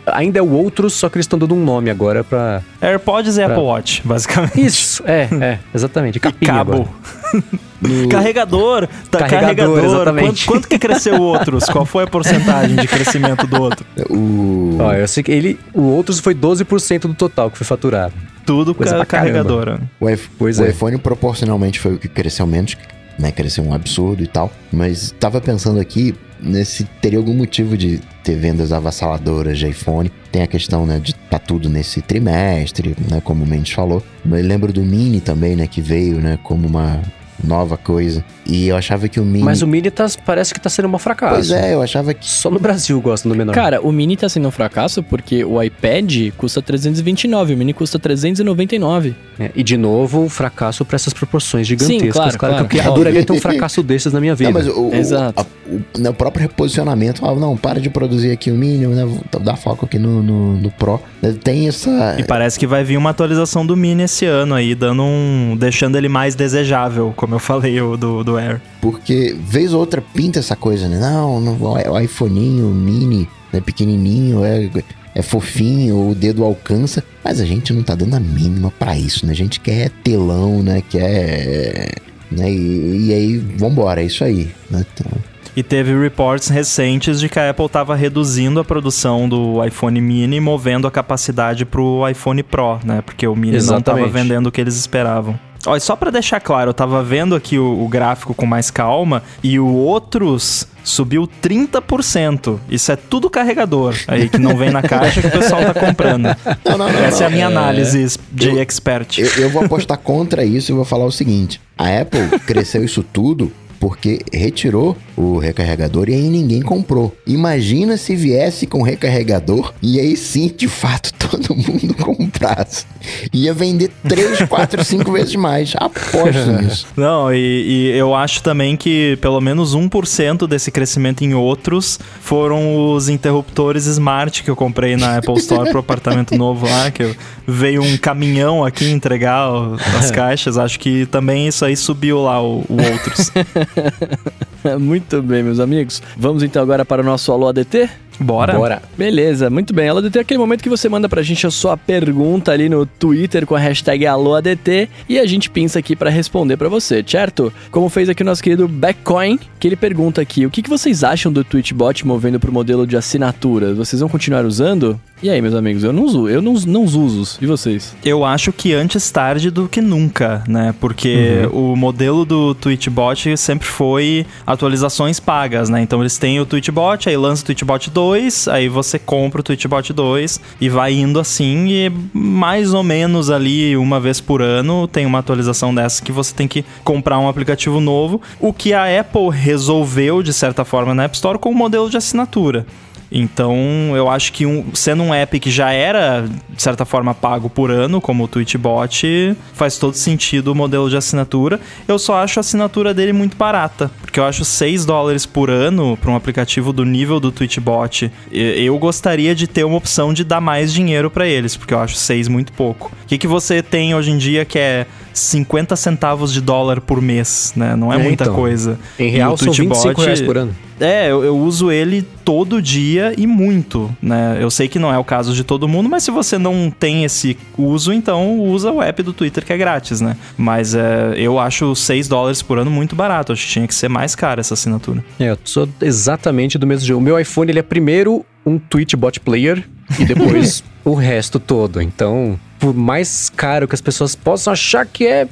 Ainda é o outros, só que eles estão dando um nome agora pra. AirPods e Pra- Apple Watch, basicamente. Isso, é, é, exatamente. E cabo. (laughs) No- Carregador, tá, Carregador, carregador. exatamente. Quanto, quanto que cresceu o outros? (laughs) Qual foi a porcentagem de crescimento do outro? o... Ó, eu sei que ele. O outros foi 12% do total que foi faturado. Tudo Coisa ca pra caramba. carregador. O, Pois o é. iPhone proporcionalmente foi o que cresceu menos, né? Cresceu um absurdo e tal. Mas tava pensando aqui nesse teria algum motivo de ter vendas avassaladoras de iPhone. Tem a questão, né, de tá tudo nesse trimestre, né, como o Mendes falou. Mas lembro do Mini também, né, que veio, né, como uma nova coisa. E eu achava que o Mini Mas o Mini tá, parece que tá sendo um fracasso. Pois é, eu achava que Só no Brasil gostam do menor. Cara, o Mini tá sendo um fracasso porque o iPad custa 329, o Mini custa 399. É, e de novo, um fracasso pra essas proporções gigantescas. Sim, claro, claro. que eu adoraria ter um fracasso desses na minha vida. Não, mas o, o- Exato. a- o, né, o próprio reposicionamento, ah, não, para de produzir aqui o Mini, né, vou dar foco aqui no, no, no Pro. Né, Tem essa... E parece que vai vir uma atualização do Mini esse ano aí, dando um. deixando ele mais desejável, como eu falei, o do, do Porque vez ou outra pinta essa coisa, né? Não, não o iPhoneinho, mini, né, pequenininho, é, é fofinho, o dedo alcança. Mas a gente não tá dando a mínima pra isso, né? A gente quer telão, né? Quer... Né? E, e aí, vambora, é isso aí. Né? Então, E teve reports recentes de que a Apple estava reduzindo a produção do iPhone mini, movendo a capacidade pro iPhone Pro, né? Porque o mini não Exatamente. estava vendendo o que eles esperavam. Olha, só para deixar claro, eu tava vendo aqui o, o gráfico com mais calma e o outros subiu 30%. Isso é tudo carregador aí que não vem na caixa que o pessoal tá comprando. não, não, não. Essa é a minha análise de Eu- expert. Eu, eu vou apostar contra isso e vou falar o seguinte: a Apple cresceu isso tudo porque retirou o recarregador e aí ninguém comprou. Imagina se viesse com recarregador e aí sim, de fato, (laughs) todo mundo comprasse. Ia vender 3, 4, 5 vezes mais. Aposto (laughs) nisso. Não, e, e eu acho também que pelo menos 1% desse crescimento em outros foram os interruptores smart que eu comprei na Apple Store pro apartamento (laughs) novo lá, que eu- veio um caminhão aqui entregar as caixas. Acho que também isso aí subiu lá o, o outros. (laughs) Muito bem, meus amigos. Vamos então agora para o nosso Alô ADT? Bora? Bora. Beleza, muito bem. Alô ADT é aquele momento que você manda pra gente a sua pergunta ali no Twitter com a hashtag AlôADT e a gente pinça aqui pra responder pra você, certo? Como fez aqui o nosso querido Backcoin, que ele pergunta aqui, o que, que vocês acham do Twitchbot movendo pro modelo de assinatura? Vocês vão continuar usando? E aí, meus amigos, eu não uso, eu não, não uso. E vocês? Eu acho que antes tarde do que nunca, né? Porque o modelo do Twitchbot sempre foi atualizações pagas, né? Então eles têm o Twitchbot, aí lança o Twitchbot 2, aí você compra o Twitchbot 2 e vai indo assim e mais ou menos ali uma vez por ano tem uma atualização dessa que você tem que comprar um aplicativo novo, o que a Apple resolveu de certa forma na App Store com o modelo de assinatura. Então, eu acho que um- sendo um app que já era, de certa forma, pago por ano, como o Twitchbot, faz todo sentido o modelo de assinatura. Eu só acho a assinatura dele muito barata, porque eu acho 6 dólares por ano para um aplicativo do nível do Twitchbot. Eu gostaria de ter uma opção de dar mais dinheiro para eles, porque eu acho 6 muito pouco. O que, que você tem hoje em dia que é 50 centavos de dólar por mês, né? Não é, É, muita então. coisa. Em real são 25 Twitchbot- reais por ano. é, eu, eu uso ele todo dia e muito, né? Eu sei que não é o caso de todo mundo, mas se você não tem esse uso, então usa o app do Twitter que é grátis, né? Mas é, eu acho 6 dólares por ano muito barato. Acho que tinha que ser mais cara essa assinatura. É, eu sou exatamente do mesmo jeito. O meu iPhone, ele é primeiro um Twitchbot player e depois (laughs) o resto todo. Então, por mais caro que as pessoas possam achar que é,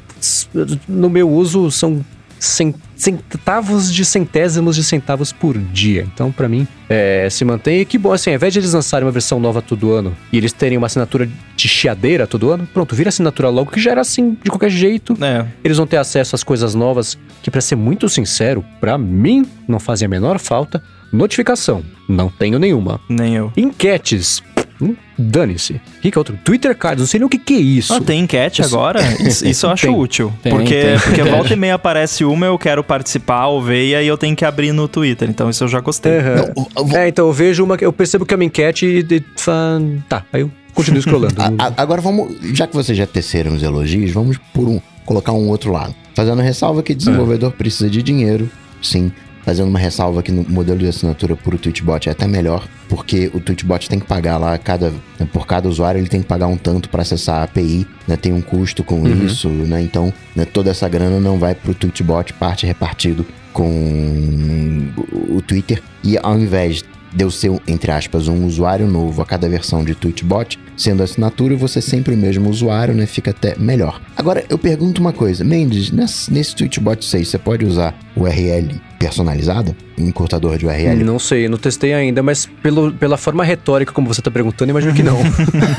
no meu uso são cen- centavos de centésimos de centavos por dia. Então, pra mim, é, se mantém. E que bom, assim, ao invés de eles lançarem uma versão nova todo ano e eles terem uma assinatura de chiadeira todo ano, pronto, vira assinatura logo, que já era assim, de qualquer jeito. É, Eles vão ter acesso às coisas novas, que pra ser muito sincero, pra mim não fazem a menor falta. Notificação, não tenho nenhuma. nem eu. Enquetes, hum, dane-se. O que, que é outro? Twitter Cards, não sei nem o que, que é isso. Ah, tem enquete Isso- agora? (laughs) Isso, isso eu acho Tem. útil. Tem, porque tem. porque (laughs) volta e meia aparece uma, eu quero participar ou ver, e aí eu tenho que abrir no Twitter. Então isso eu já gostei. Aham. Não, vou- É, então eu vejo uma, eu percebo que é uma enquete e, e tá, aí eu continuo scrollando. (laughs) A- a- agora vamos, já que vocês já teceram os elogios, vamos por um, colocar um outro lado. Fazendo ressalva que desenvolvedor precisa de dinheiro, sim. Fazendo uma ressalva que no modelo de assinatura por o Twitchbot é até melhor, porque o Twitchbot tem que pagar lá, cada, né, por cada usuário ele tem que pagar um tanto para acessar a API, né, tem um custo com isso, né, então né, toda essa grana não vai pro Twitchbot, parte repartido com o Twitter, e ao invés de eu ser, entre aspas, um usuário novo a cada versão de Twitchbot, sendo assinatura, você sempre o mesmo usuário, né? Fica até melhor. Agora, eu pergunto uma coisa. Mendes, nesse, nesse Twitchbot 6, você pode usar URL personalizada? Um encurtador de URL? Não sei, não testei ainda, mas pelo, pela forma retórica como você tá perguntando, imagino que não. (laughs)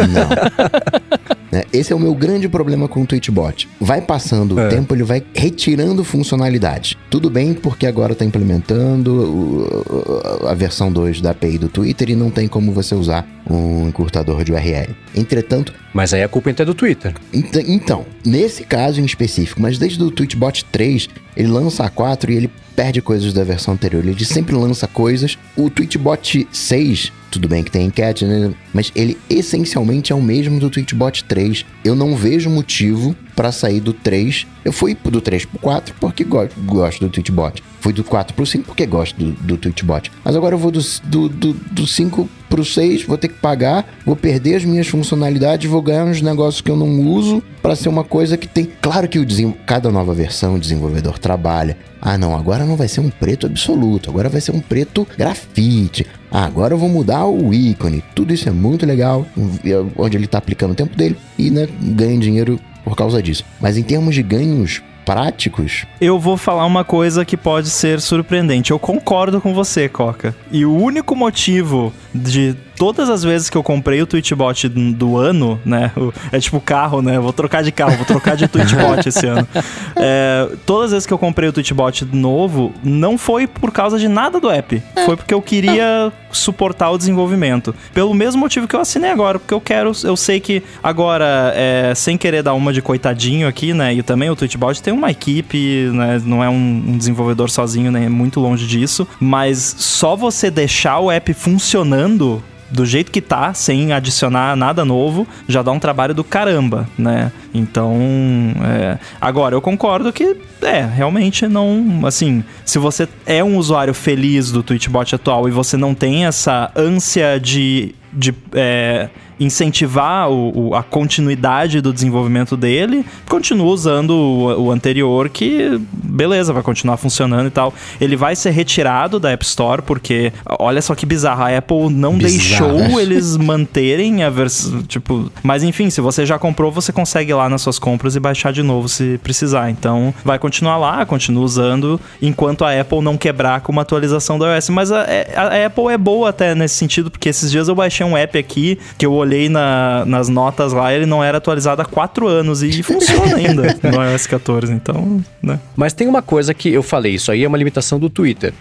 Não. (laughs) Né, Esse é o meu grande problema com o Twitchbot. Vai passando o É. tempo, ele vai retirando funcionalidade. Tudo bem, porque agora está implementando o- a versão 2 da API do Twitter e não tem como você usar um encurtador de URL. Entretanto, mas aí a culpa então é do Twitter. Ent- Então, nesse caso em específico, mas desde o Twitchbot 3, ele lança a 4 e ele perde coisas da versão anterior. Ele sempre lança coisas. O Twitchbot 6, tudo bem que tem enquete, né? Mas ele essencialmente é o mesmo do Twitchbot 3. Eu não vejo motivo para sair do 3. Eu fui do 3 pro 4 porque go- gosto do Twitchbot. Fui do 4 pro 5 porque gosto do, do Twitchbot. Mas agora eu vou do, do, do, do 5 pro 6, vou ter que pagar, vou perder as minhas funcionalidades, vou ganhar uns negócios que eu não uso para ser uma coisa que tem. Claro que o desen- cada nova versão o desenvolvedor trabalha. Ah, não, agora não vai ser um preto absoluto, agora vai ser um preto grafite. Ah, agora eu vou mudar o ícone. Tudo isso é muito legal, é onde ele tá aplicando o tempo dele e né, ganha dinheiro por causa disso. Mas em termos de ganhos práticos, Eu vou falar uma coisa que pode ser surpreendente. Eu concordo com você, Coca. E o único motivo de todas as vezes que eu comprei o Twitchbot do ano, né? É tipo carro, né? Vou trocar de carro, vou trocar de Twitchbot esse ano. (laughs) É, todas as vezes que eu comprei o Twitchbot novo, não foi por causa de nada do app. Foi porque eu queria suportar o desenvolvimento. Pelo mesmo motivo que eu assinei agora, porque eu quero, eu sei que agora, é, sem querer dar uma de coitadinho aqui, né? E também o Twitchbot tem uma equipe, né? Não é um, um desenvolvedor sozinho, né? Muito longe disso. Mas só você deixar o app funcionando do jeito que tá, sem adicionar nada novo, já dá um trabalho do caramba, né? Então, é... agora eu concordo que é, realmente não, assim, se você é um usuário feliz do Twitchbot atual e você não tem essa ânsia de de é, incentivar o, o, a continuidade do desenvolvimento dele, continua usando o, o, anterior, que beleza, vai continuar funcionando e tal. Ele vai ser retirado da App Store, porque olha só que bizarro, a Apple não bizarro. deixou eles manterem a versão. Tipo, mas enfim, se você já comprou, você consegue ir lá nas suas compras e baixar de novo se precisar. Então vai continuar lá, continua usando, enquanto a Apple não quebrar com uma atualização do iOS. Mas a, a, a Apple é boa até nesse sentido, porque esses dias eu baixei um app aqui que eu olhei na, nas notas lá, ele não era atualizado há quatro anos e (laughs) funciona ainda no iOS 14, então, né? Mas tem uma coisa que eu falei, isso aí é uma limitação do Twitter.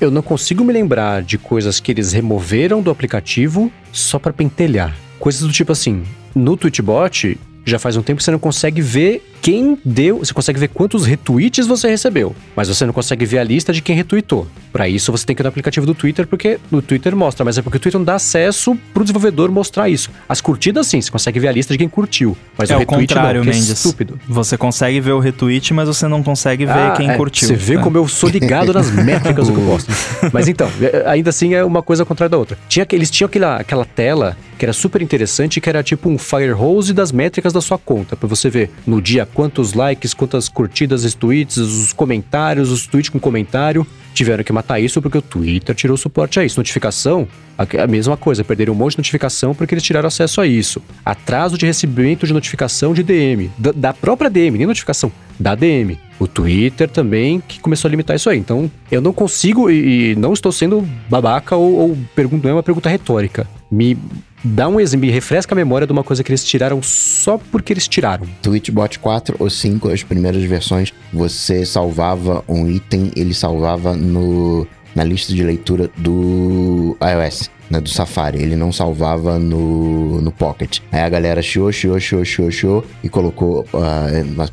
Eu não consigo me lembrar de coisas que eles removeram do aplicativo só para pentelhar. Coisas do tipo assim, no Tweetbot, já faz um tempo que você não consegue ver quem deu, você consegue ver quantos retweets você recebeu, mas você não consegue ver a lista de quem retweetou. Para isso você tem que ir no aplicativo do Twitter, porque no Twitter mostra, mas é porque o Twitter não dá acesso pro desenvolvedor mostrar isso. As curtidas sim, você consegue ver a lista de quem curtiu, mas é o retweet o contrário, não, Mendes. é estúpido. Você consegue ver o retweet, mas você não consegue ver ah, quem é, curtiu. Você vê né? como eu sou ligado nas (laughs) métricas do que eu posto. Mas então, é, ainda assim é uma coisa contrária da outra. Tinha, eles tinham aquela, aquela tela que era super interessante, que era tipo um firehose das métricas da sua conta, para você ver no dia quantos likes, quantas curtidas, os tweets, os comentários, os tweets com comentário. Tiveram que matar isso porque o Twitter tirou suporte a isso. Notificação, a mesma coisa, perderam um monte de notificação porque eles tiraram acesso a isso. Atraso de recebimento de notificação de DM, da, da própria DM, nem notificação, da DM. O Twitter também que começou a limitar isso aí. Então, eu não consigo e, e não estou sendo babaca ou, ou pergunto, não é uma pergunta retórica. Me dá um exemplo, me refresca a memória de uma coisa que eles tiraram só porque eles tiraram. Twitchbot 4 ou 5, as primeiras versões, você salvava um item, ele salvava no, na lista de leitura do iOS. Né, do Safari, ele não salvava no, no Pocket. Aí a galera chiou, chiou, chiou, chiou, chiou e colocou. Uh,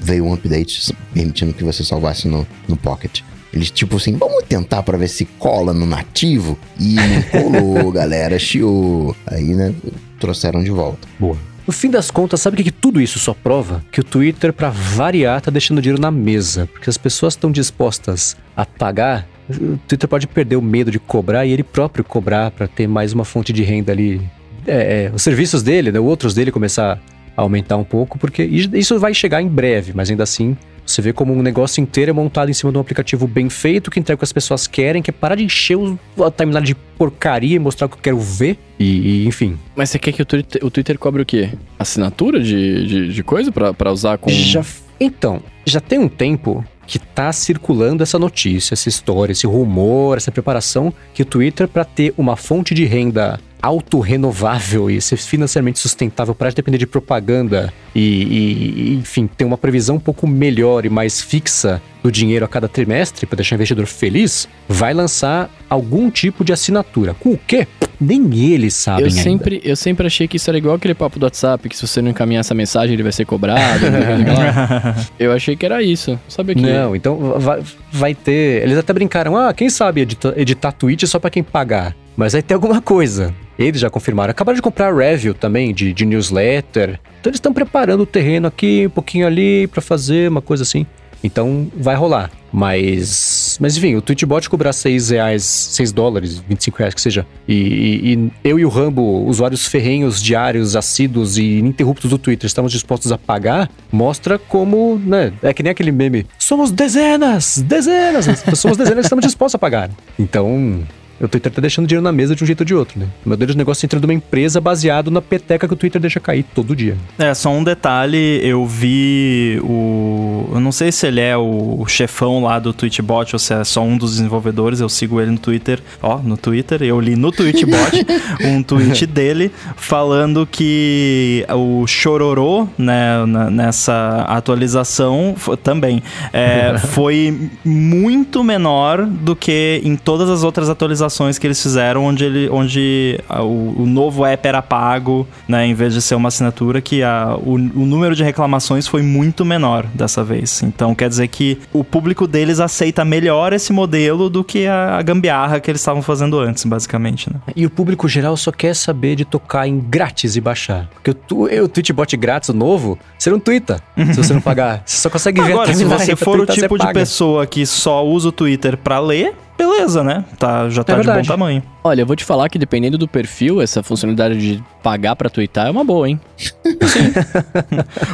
veio um update permitindo que você salvasse no, no Pocket. Eles, tipo assim, vamos tentar para ver se cola no nativo. E não colou, (laughs) galera, chiou. Aí, né, trouxeram de volta. Boa. No fim das contas, sabe o que, que tudo isso só prova? Que o Twitter, para variar, tá deixando dinheiro na mesa. Porque as pessoas estão dispostas a pagar. O Twitter pode perder o medo de cobrar e ele próprio cobrar para ter mais uma fonte de renda ali. É, é, os serviços dele, né, outros dele começar a aumentar um pouco, porque isso vai chegar em breve, mas ainda assim você vê como um negócio inteiro é montado em cima de um aplicativo bem feito, que entrega o que as pessoas querem, que é parar de encher o, a timeline de porcaria e mostrar o que eu quero ver. E, e enfim. Mas você quer que o Twitter, o Twitter cobre o quê? Assinatura de, de, de coisa para usar com. Já, então, já tem um tempo que tá circulando essa notícia, essa história, esse rumor, essa preparação que o Twitter, para ter uma fonte de renda autorrenovável e ser financeiramente sustentável para depender de propaganda e, e, enfim, ter uma previsão um pouco melhor e mais fixa do dinheiro a cada trimestre para deixar o investidor feliz, vai lançar algum tipo de assinatura. Com o quê? Nem eles sabem eu ainda. sempre Eu sempre achei que isso era igual aquele papo do WhatsApp, que se você não encaminhar essa mensagem, ele vai ser cobrado. (laughs) eu achei que era isso. Sabe que? Não, então vai, vai ter... Eles até brincaram, ah, quem sabe editar, editar tweet só para quem pagar. Mas vai ter alguma coisa. Eles já confirmaram. Acabaram de comprar a Review também, de, de newsletter. Então eles estão preparando o terreno aqui, um pouquinho ali, para fazer uma coisa assim. Então vai rolar. Mas. Mas enfim, o Twitchbot cobrar 6 reais, 6 dólares, 25 reais que seja. E, e, e, eu e o Rambo, usuários ferrenhos, diários, assíduos e ininterruptos do Twitter, estamos dispostos a pagar, mostra como, né? É que nem aquele meme. Somos dezenas! Dezenas! (laughs) somos dezenas e estamos dispostos a pagar. Então, O Twitter tá deixando dinheiro na mesa de um jeito ou de outro, né? O modelo de negócio entra numa empresa baseado na peteca que o Twitter deixa cair todo dia. É, só um detalhe, eu vi o. Eu não sei se ele é o chefão lá do Twitchbot ou se é só um dos desenvolvedores, eu sigo ele no Twitter. Ó, no Twitter, eu li no Twitchbot (laughs) um tweet dele falando que o Chororô, né, nessa atualização também é, (laughs) foi muito menor do que em todas as outras atualizações que eles fizeram, onde, ele, onde a- o, o novo app era pago, né, em vez de ser uma assinatura, que a, o, o número de reclamações foi muito menor dessa vez. Então quer dizer que o público deles aceita melhor esse modelo do que a, a gambiarra que eles estavam fazendo antes, basicamente. Né? E o público geral só quer saber de tocar em grátis e baixar. Porque o, tu- o Twitchbot grátis novo, você não twitta se você não pagar. Você só consegue ver Agora, (laughs) se você for o tipo de pessoa que só usa o Twitter pra ler, beleza, né? Tá, já tá de bom tamanho. Olha, eu vou te falar que dependendo do perfil, essa funcionalidade de pagar pra twittar é uma boa, hein? (laughs)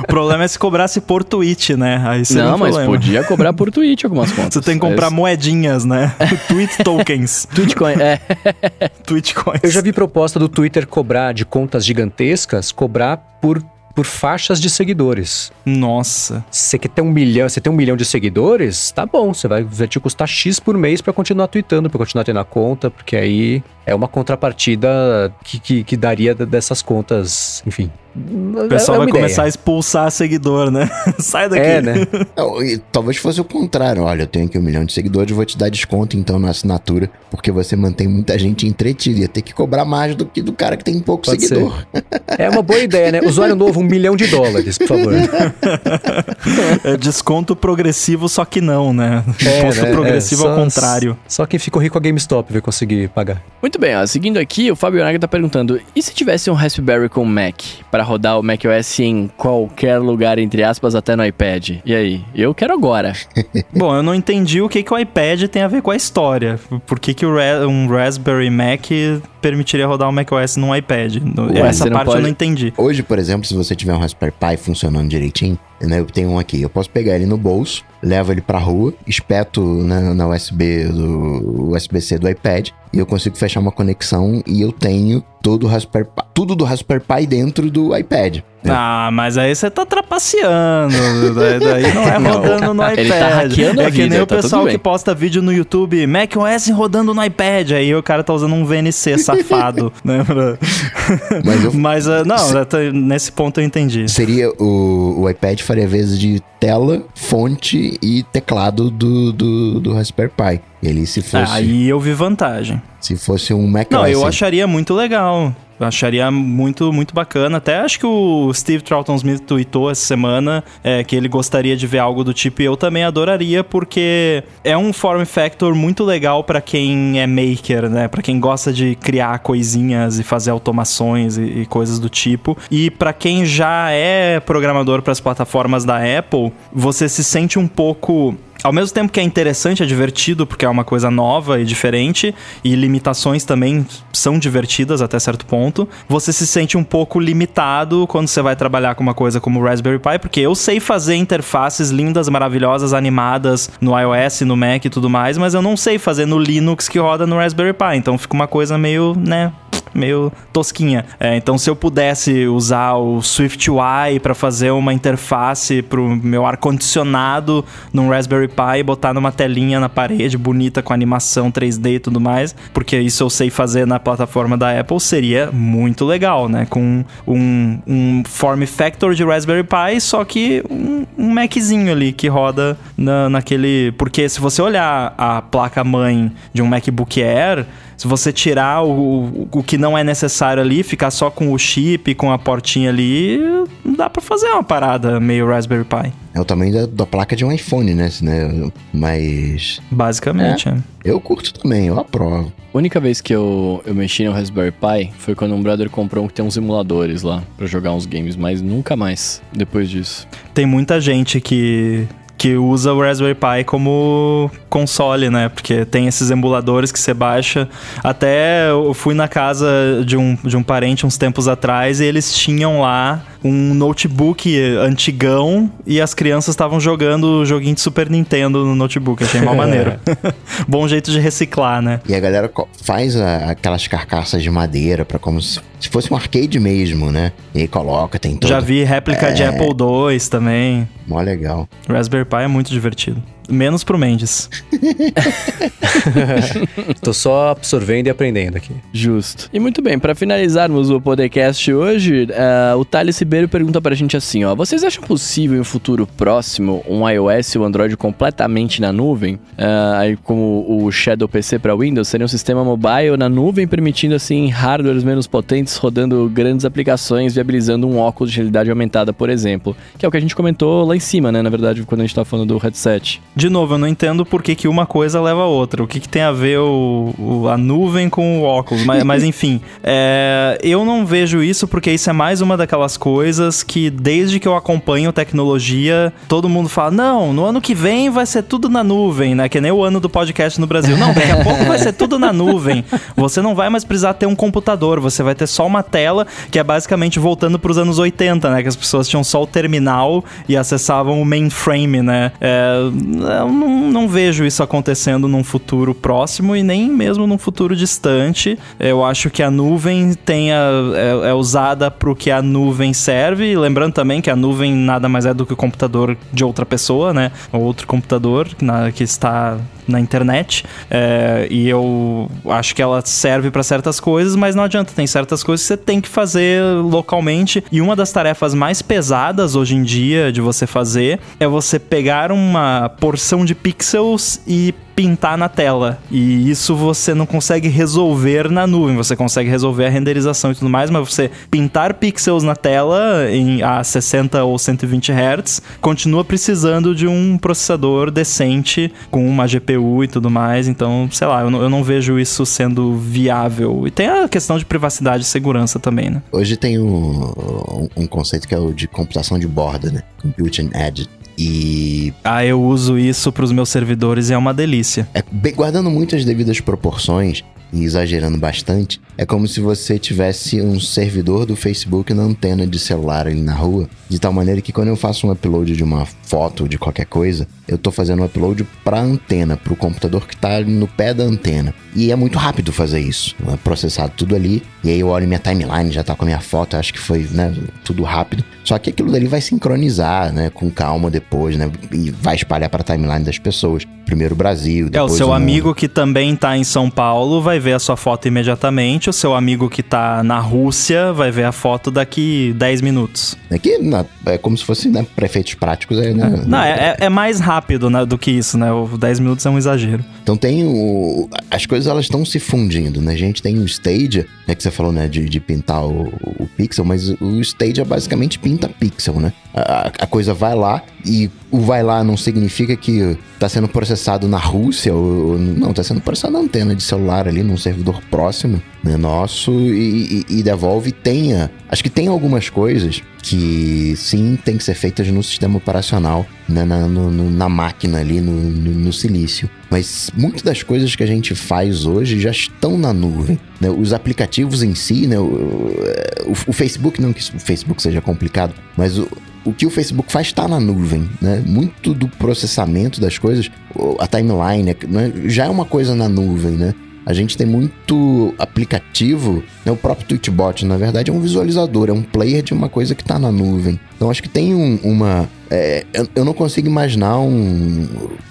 O problema é se cobrasse por tweet, né? Aí Não, um mas problema. podia cobrar por tweet algumas (laughs) contas. Você tem que comprar Mas- moedinhas, né? (laughs) Tweet tokens. Tweetcoin, é. Tweet coins. Eu já vi proposta do Twitter cobrar de contas gigantescas, cobrar por, por faixas de seguidores. Nossa. Você quer ter um milhão, você tem um milhão de seguidores, tá bom, você vai, vai te custar X por mês pra continuar tweetando, pra continuar tendo a conta, porque aí é uma contrapartida que, que, que daria dessas contas, enfim. O pessoal vai começar a expulsar seguidor, né? (laughs) Sai daqui. É, né? (laughs) Não, e talvez fosse o contrário. Olha, eu tenho aqui um milhão de seguidores, vou te dar desconto então na assinatura, porque você mantém muita gente entretida. Ia ter que cobrar mais do que do cara que tem pouco Pode seguidor. (laughs) É uma boa ideia, né? Usuário novo, um milhão de dólares, por favor. É desconto progressivo, só que não, né? Imposto né? progressivo É, ao só- contrário. Só quem ficou rico a GameStop vai conseguir pagar. Muito bem, ó, seguindo aqui, o Fábio Naga tá perguntando: e se tivesse um Raspberry com Mac para rodar o macOS em qualquer lugar, entre aspas, até no iPad? E aí? Eu quero agora. (laughs) Bom, eu não entendi o que, que o iPad tem a ver com a história. Por que, que o um Raspberry Mac permitiria rodar um macOS num iPad? No- Ué, Essa parte eu pode- não entendi. Hoje, por exemplo, se você tiver um Raspberry Pi funcionando direitinho, né, eu tenho um aqui, eu posso pegar ele no bolso, levo ele pra rua, espeto na, na USB do USB-C do iPad e eu consigo fechar uma conexão e eu tenho todo Raspberry Pi, tudo do Raspberry Pi dentro do iPad. É. Ah, mas aí você tá trapaceando. daí, daí não é (laughs) Não, rodando no iPad. ele tá hackeando é que nem vida, o tá pessoal que posta vídeo no YouTube, macOS rodando no iPad. Aí o cara tá usando um VNC safado, (laughs) né? Mas eu- (laughs) Mas, ah, não, tô- nesse ponto eu entendi. Seria o, o iPad faria vezes de tela, fonte e teclado do, do, do Raspberry Pi. Ele se fosse, Ah, Aí eu vi vantagem. se fosse um macOS. Não, eu acharia muito legal. Eu acharia muito, muito bacana. Até acho que o Steve Troughton Smith tweetou essa semana é, que ele gostaria de ver algo do tipo e eu também adoraria, porque é um form factor muito legal pra quem é maker, né? Pra quem gosta de criar coisinhas e fazer automações e, e coisas do tipo. E pra quem já é programador para as plataformas da Apple, você se sente um pouco ao mesmo tempo que é interessante, é divertido, porque é uma coisa nova e diferente, e limitações também são divertidas até certo ponto, você se sente um pouco limitado quando você vai trabalhar com uma coisa como o Raspberry Pi, porque eu sei fazer interfaces lindas, maravilhosas, animadas no iOS, no Mac e tudo mais, mas eu não sei fazer no Linux que roda no Raspberry Pi, então fica uma coisa meio, né, meio tosquinha. É, então, se eu pudesse usar o SwiftUI para fazer uma interface pro meu ar-condicionado num Raspberry Pi e botar numa telinha na parede bonita com animação 3D e tudo mais, porque isso eu sei fazer na plataforma da Apple, seria muito legal, né? Com um, um form factor de Raspberry Pi, só que um, um Maczinho ali que roda na, naquele. Porque se você olhar a placa-mãe de um MacBook Air. Se você tirar o, o, o que não é necessário ali, ficar só com o chip, com a portinha ali, dá pra fazer uma parada meio Raspberry Pi. É o tamanho da, da placa de um iPhone, né? né? Mas Basicamente, é. eu curto também, eu aprovo. A única vez que eu, eu mexi no Raspberry Pi foi quando um brother comprou um que tem uns emuladores lá pra jogar uns games, mas nunca mais depois disso. Tem muita gente que, que usa o Raspberry Pi como console, né? Porque tem esses emuladores que você baixa. Até eu fui na casa de um, de um parente uns tempos atrás e eles tinham lá um notebook antigão e as crianças estavam jogando o joguinho de Super Nintendo no notebook. Achei mal (laughs) maneiro. (laughs) Bom jeito de reciclar, né? E a galera faz a, aquelas carcaças de madeira para como se, se, fosse um arcade mesmo, né? E aí coloca, tem todo... Já vi réplica é... de Apple II também. Mó legal. Raspberry Pi é muito divertido. Menos pro Mendes. (laughs) Tô só absorvendo e aprendendo aqui. Justo. E muito bem, para finalizarmos o podcast hoje, uh, o Thales Ribeiro pergunta pra gente assim, ó. Vocês acham possível em um futuro próximo um iOS e o Android completamente na nuvem? Uh, aí como o Shadow PC para Windows, seria um sistema mobile na nuvem, permitindo assim hardwares menos potentes rodando grandes aplicações, viabilizando um óculos de realidade aumentada, por exemplo. Que é o que a gente comentou lá em cima, né? Na verdade, quando a gente tá falando do headset. De novo, eu não entendo por que, que uma coisa leva a outra. O que, que tem a ver o, o a nuvem com o óculos. Mas, mas enfim, é, eu não vejo isso porque isso é mais uma daquelas coisas que, desde que eu acompanho tecnologia, todo mundo fala: não, no ano que vem vai ser tudo na nuvem, né? Que nem o ano do podcast no Brasil. Não, daqui a (laughs) pouco vai ser tudo na nuvem. Você não vai mais precisar ter um computador, você vai ter só uma tela, que é basicamente voltando para os anos 80, né? Que as pessoas tinham só o terminal e acessavam o mainframe, né? É, eu não, não vejo isso acontecendo num futuro próximo e nem mesmo num futuro distante. Eu acho que a nuvem tenha, é, é usada para o que a nuvem serve. Lembrando também que a nuvem nada mais é do que o computador de outra pessoa, né? Outro computador na, que está na internet. É, e eu acho que ela serve para certas coisas, mas não adianta. Tem certas coisas que você tem que fazer localmente. E uma das tarefas mais pesadas hoje em dia de você fazer é você pegar uma porção de pixels e pintar na tela. E isso você não consegue resolver na nuvem. Você consegue resolver a renderização e tudo mais, mas você pintar pixels na tela em a 60 ou 120 Hz continua precisando de um processador decente com uma GPU e tudo mais. Então, sei lá, eu não, eu não vejo isso sendo viável. E tem a questão de privacidade e segurança também, né? Hoje tem um, um conceito que é o de computação de borda, né? Computing Edge e. Ah, eu uso isso para os meus servidores e é uma delícia. É, guardando muitas devidas proporções e exagerando bastante, é como se você tivesse um servidor do Facebook na antena de celular ali na rua, de tal maneira que quando eu faço um upload de uma foto de qualquer coisa, eu tô fazendo um upload para antena, para o computador que tá no pé da antena. E é muito rápido fazer isso. É processado tudo ali, e aí eu olho minha timeline, já tá com a minha foto, acho que foi, né, tudo rápido. Só que aquilo dali vai sincronizar, né, com calma depois, né, e vai espalhar para a timeline das pessoas. Primeiro o Brasil, depois É, o seu o amigo que também tá em São Paulo vai ver a sua foto imediatamente, o seu amigo que tá na Rússia vai ver a foto daqui 10 minutos. Aqui é como se fosse, né, prefeitos práticos, é, né? Não, é, é mais rápido né, do que isso, né? O 10 minutos é um exagero. Então tem o... As coisas, elas estão se fundindo, né? A gente tem o Stadia, né, que você falou, né, de, de pintar o, o pixel, mas o Stadia basicamente pinta pixel, né? A, a coisa vai lá e o vai lá não significa que tá sendo processado na Rússia, ou, não, tá sendo processado na antena de celular ali, num servidor próximo né, nosso e, e, e devolve tenha. Acho que tem algumas coisas que sim tem que ser feitas no sistema operacional, né, na, no, na máquina ali, no, no, no, silício. Mas muitas das coisas que a gente faz hoje já estão na nuvem. Né? Os aplicativos em si, né, o, o, o Facebook, não que o Facebook seja complicado, mas o, o que o Facebook faz está na nuvem, né? Muito do processamento das coisas, a timeline, né? já é uma coisa na nuvem, né? A gente tem muito aplicativo, né? o próprio Tweetbot, na verdade, é um visualizador, é um player de uma coisa que está na nuvem. Então acho que tem um, uma. É, eu, eu, não consigo imaginar um,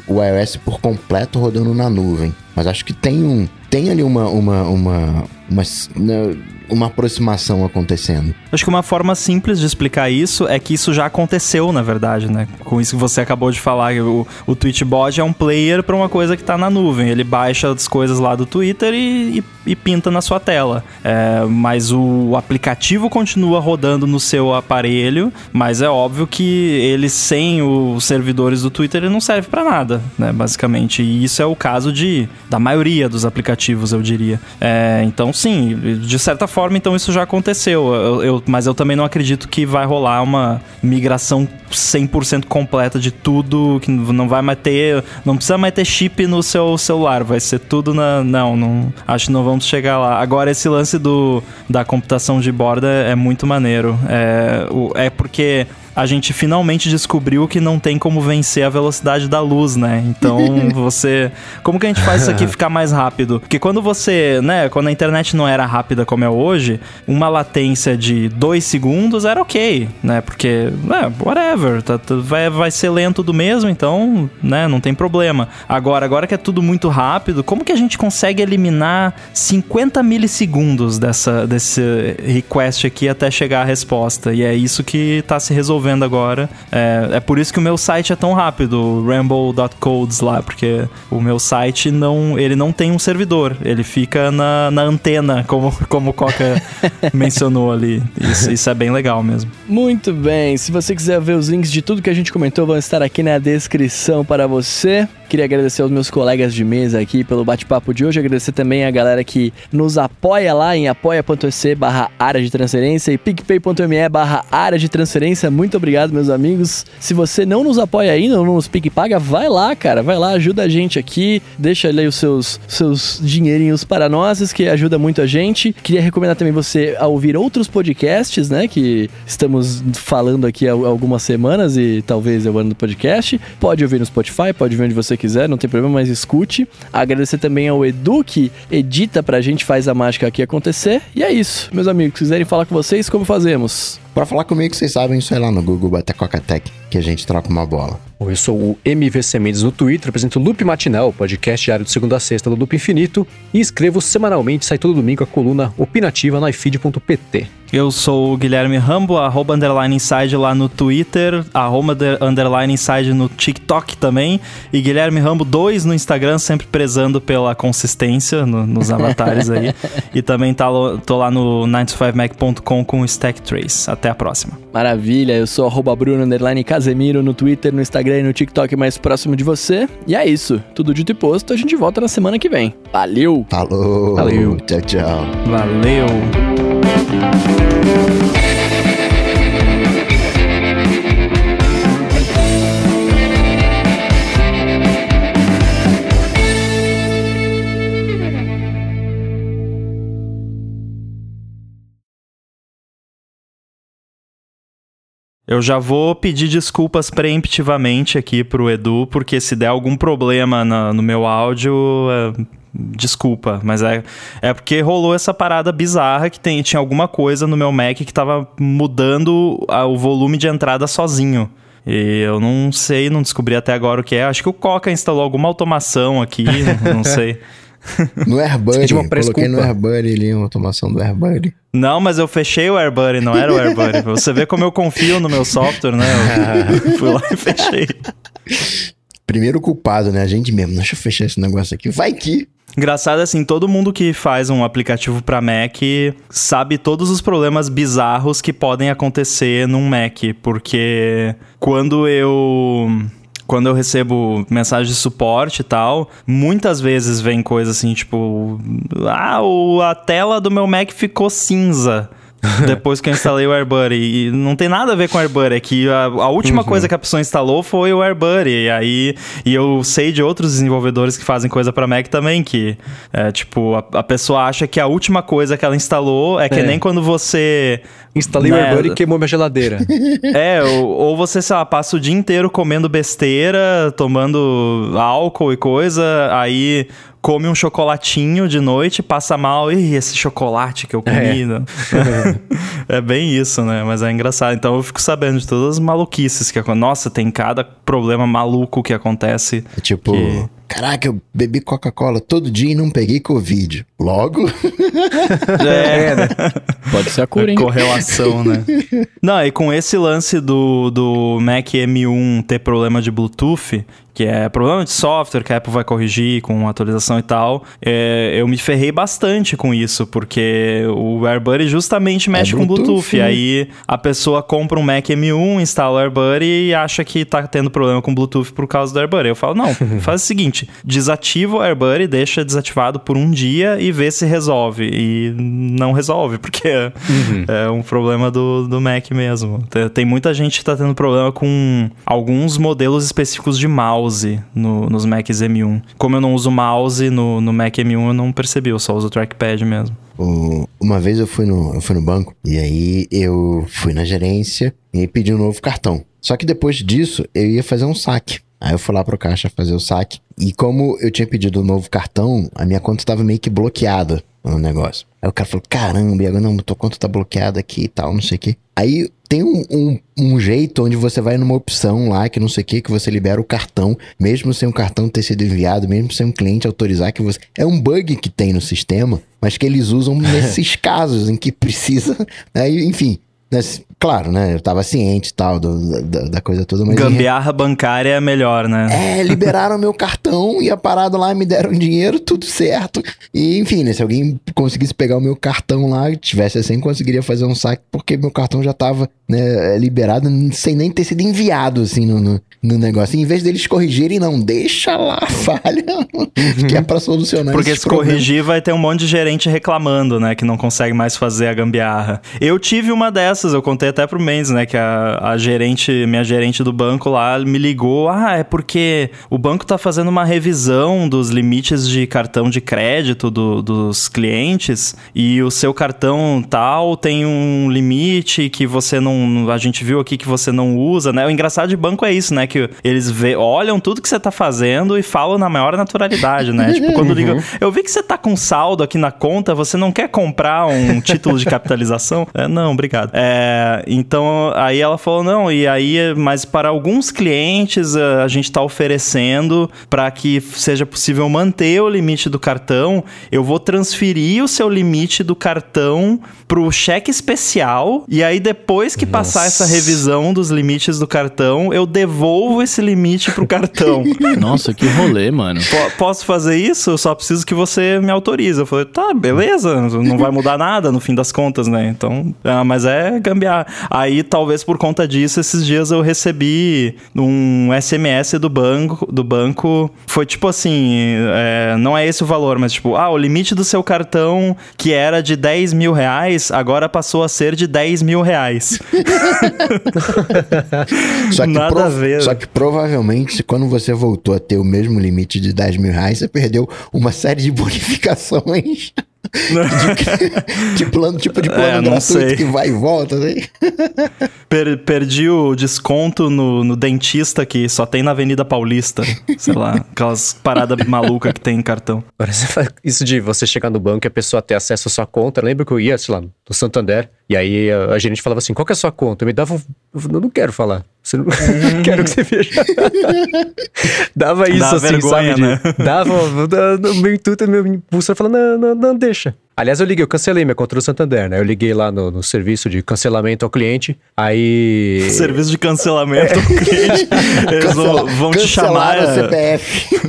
o iOS por completo rodando na nuvem, mas acho que tem um. Tem ali uma. uma, uma, uma né? Uma aproximação acontecendo. Acho que uma forma simples de explicar isso é que isso já aconteceu, na verdade, né? Com isso que você acabou de falar, o, o Twitchbot é um player para uma coisa que está na nuvem. Ele baixa as coisas lá do Twitter e, e, e pinta na sua tela. É, mas o aplicativo continua rodando no seu aparelho, mas é óbvio que ele sem os servidores do Twitter ele não serve para nada, né? Basicamente. E isso é o caso de da maioria dos aplicativos, eu diria. É, então, sim, de certa forma forma, então isso já aconteceu. Eu, eu, mas eu também não acredito que vai rolar uma migração 100% completa de tudo, que não vai mais ter, não precisa mais ter chip no seu celular, vai ser tudo na, não, não, acho que não vamos chegar lá. Agora esse lance do da computação de borda é muito maneiro. É, é porque a gente finalmente descobriu que não tem como vencer a velocidade da luz, né? Então (laughs) você. Como que a gente faz isso aqui ficar mais rápido? Porque quando você, né, quando a internet não era rápida como é hoje, uma latência de dois segundos era ok, né? Porque, é, whatever, tá, tá, vai, vai ser lento do mesmo, então, né, não tem problema. Agora, agora que é tudo muito rápido, como que a gente consegue eliminar 50 milissegundos dessa, desse request aqui até chegar a resposta? E é isso que tá se resolvendo vendo agora. É, é por isso que o meu site é tão rápido, ramble.codes lá, porque o meu site não, ele não tem um servidor, ele fica na, na antena, como, (laughs) como o Coca mencionou ali. Isso, isso é bem legal mesmo. Muito bem, se você quiser ver os links de tudo que a gente comentou, vão estar aqui na descrição para você. Queria agradecer aos meus colegas de mesa aqui pelo bate-papo de hoje, agradecer também a galera que nos apoia lá em apoia.se barra área de transferência e picpay.me barra área de transferência. Muito obrigado, meus amigos. Se você não nos apoia ainda, não nos PicPaga, vai lá, cara, vai lá, ajuda a gente aqui, deixa ali os seus, seus dinheirinhos para nós, que ajuda muito a gente. Queria recomendar também você a ouvir outros podcasts, né, que estamos falando aqui há algumas semanas e talvez é o ano do podcast. Pode ouvir no Spotify, pode ouvir onde você quiser, não tem problema, mas escute. Agradecer também ao Edu que edita pra gente, faz a mágica aqui acontecer. E é isso, meus amigos. Se quiserem falar com vocês, como fazemos? Pra falar comigo, vocês sabem, isso é lá no Google Bater Coca-Tech, que a gente troca uma bola. Eu sou o MVC Mendes no Twitter, apresento o Loop Matinal, podcast diário de segunda a sexta do Loop Infinito, e escrevo semanalmente, sai todo domingo a coluna opinativa no ifeed.pt. Eu sou o Guilherme Rambo, arroba underline inside lá no Twitter, arroba underline inside no TikTok também, e Guilherme Rambo 2 no Instagram, sempre prezando pela consistência no, nos (laughs) avatares aí. e também tá, tô lá no 9to5mac.com com o Stack Trace. Até a próxima. Maravilha, eu sou arroba Bruno underline Casemiro no Twitter, no Instagram e no TikTok mais próximo de você. E é isso, tudo dito e posto, a gente volta na semana que vem. Valeu! Falou! Valeu. Tchau, tchau. Valeu! Eu já vou pedir desculpas preemptivamente aqui pro Edu, porque se der algum problema na- no meu áudio, é, desculpa, mas é, é porque rolou essa parada bizarra que tem, tinha alguma coisa no meu Mac que tava mudando a- o volume de entrada sozinho. E eu não sei, não descobri até agora o que é. Acho que o Coca instalou alguma automação aqui, (laughs) não- sei. No AirBuddy, coloquei no AirBuddy ali, uma automação do AirBuddy. Não, mas eu fechei o AirBuddy, não era o AirBuddy. Você vê como eu confio no meu software, né? Eu (laughs) fui lá e fechei. Primeiro culpado, né? A gente mesmo. Deixa eu fechar esse negócio aqui. Vai que... Engraçado assim, todo mundo que faz um aplicativo para Mac sabe todos os problemas bizarros que podem acontecer num Mac, porque quando eu quando eu recebo mensagem de suporte e tal, muitas vezes vem coisa assim, tipo, ah, a tela do meu Mac ficou cinza. (laughs) Depois que eu instalei o AirBuddy. E não tem nada a ver com o AirBuddy. É que a, a última coisa que a pessoa instalou foi o AirBuddy. E aí. E eu sei de outros desenvolvedores que fazem coisa pra Mac também. Que, é, tipo, a, a pessoa acha que a última coisa que ela instalou é que É. nem quando você. Instalei Né? o AirBuddy e queimou minha geladeira. (laughs) É, ou, ou você, sei lá, passa o dia inteiro comendo besteira, tomando álcool e coisa, aí come um chocolatinho de noite, passa mal, ih, esse chocolate que eu comi. né? (laughs) É. bem isso, né? Mas é engraçado. Então eu fico sabendo de todas as maluquices que acontecem. Nossa, tem cada problema maluco que acontece. É tipo... Que- Caraca, eu bebi Coca-Cola todo dia e não peguei Covid. Logo... (laughs) É, Pode ser a cura, hein? correlação, né? (laughs) Não, e com esse lance do, do Mac M1 ter problema de Bluetooth, que é problema de software que a Apple vai corrigir com atualização e tal, é, eu me ferrei bastante com isso, porque o AirBuddy justamente mexe com Bluetooth, Bluetooth. né? Aí a pessoa compra um Mac M1, instala o AirBuddy e acha que tá tendo problema com Bluetooth por causa do AirBuddy. Eu falo, não, (laughs) faz o seguinte, desativa o AirBuddy, deixa desativado por um dia e vê se resolve. E não resolve, (laughs) porque é um problema do, do Mac mesmo. Tem- muita gente que tá tendo problema com alguns modelos específicos de mouse no- nos Macs M1. Como eu não uso mouse no, no Mac M1, eu não percebi, eu só uso o trackpad mesmo. Uma vez eu fui, no, eu fui no banco e aí eu fui na gerência e pedi um novo cartão. Só que depois disso eu ia fazer um saque. Aí eu fui lá pro caixa fazer o saque. E como eu tinha pedido um novo cartão, a minha conta estava meio que bloqueada no negócio. Aí o cara falou: caramba, e agora não, tua conta tá bloqueada aqui e tal, não sei o quê. Aí tem um, um, um jeito onde você vai numa opção lá, que não sei o que, que você libera o cartão, mesmo sem o cartão ter sido enviado, mesmo sem um cliente autorizar que você. É um bug que tem no sistema, mas que eles usam (laughs) nesses casos em que precisa. Aí, enfim. Né, claro, né? Eu tava ciente e tal do- da, da coisa toda, mas. Gambiarra bancária é melhor, né? é, liberaram meu cartão e a parada lá, me deram dinheiro, tudo certo. E enfim, né, se alguém conseguisse pegar o meu cartão lá, tivesse assim, conseguiria fazer um saque, porque meu cartão já tava né, liberado sem nem ter sido enviado assim no, no, no negócio. E em vez deles corrigirem, não, deixa lá a (laughs) falha, que é pra solucionar Porque se corrigir, vai ter um monte de gerente reclamando, né? Que não consegue mais fazer a gambiarra. Eu tive uma dessas, eu contei até pro Mendes, né? Que a, a gerente, minha gerente do banco lá, me ligou. Ah, é porque o banco tá fazendo uma revisão dos limites de cartão de crédito do- dos clientes e o seu cartão tal tem um limite que você não. A gente viu aqui que você não usa, né? O engraçado de banco é isso, né? Que eles vê, olham tudo que você tá fazendo e falam na maior naturalidade, né? (laughs) tipo, quando ligam. Eu vi que você tá com saldo aqui na conta, você não quer comprar um (laughs) título de capitalização? É, não, obrigado. É, então, aí ela falou: não, e aí, mas para alguns clientes eh, a gente tá oferecendo para que seja possível manter o limite do cartão, eu vou transferir o seu limite do cartão pro cheque especial e aí depois que passar essa revisão dos limites do cartão, eu devolvo esse limite pro cartão. (laughs) Nossa, que rolê, mano. Po- Posso fazer isso? Eu só preciso que você me autorize. Eu falei, tá, beleza, não vai mudar nada no fim das contas, né? Então, ah, mas é gambiar. Aí, talvez por conta disso, esses dias eu recebi um SMS do banco, do banco. Foi tipo assim, é, não é esse o valor, mas tipo, ah, o limite do seu cartão, que era de 10 mil reais, agora passou a ser de 10 mil reais. (laughs) Só que, Nada a ver. só que provavelmente, quando você voltou a ter o mesmo limite de 10 mil reais, você perdeu uma série de bonificações. De, (laughs) de plano, tipo de plano É, não gratuito sei. que vai e volta, né? Per- perdi o desconto no, no dentista que só tem na Avenida Paulista. Sei lá, aquelas paradas malucas que tem em cartão. Isso de você chegar no banco e a pessoa ter acesso à sua conta. Lembra que eu ia, sei lá, no Santander, e aí a, a gerente falava assim: qual que é a sua conta? Eu me dava. um- Eu não quero falar. Você não (laughs) quero que você veja. (laughs) Dava isso Dá assim, vergonha, sabe? de- né? Dava. (laughs) meu intuito, meu impulso falando: não, não, não, deixa. Aliás, eu liguei, eu cancelei minha conta do Santander, né? Eu liguei lá no, no serviço de cancelamento ao cliente. Aí. (laughs) Serviço de cancelamento ao (laughs) cliente. Eles vão, vão te chamar. O CPF.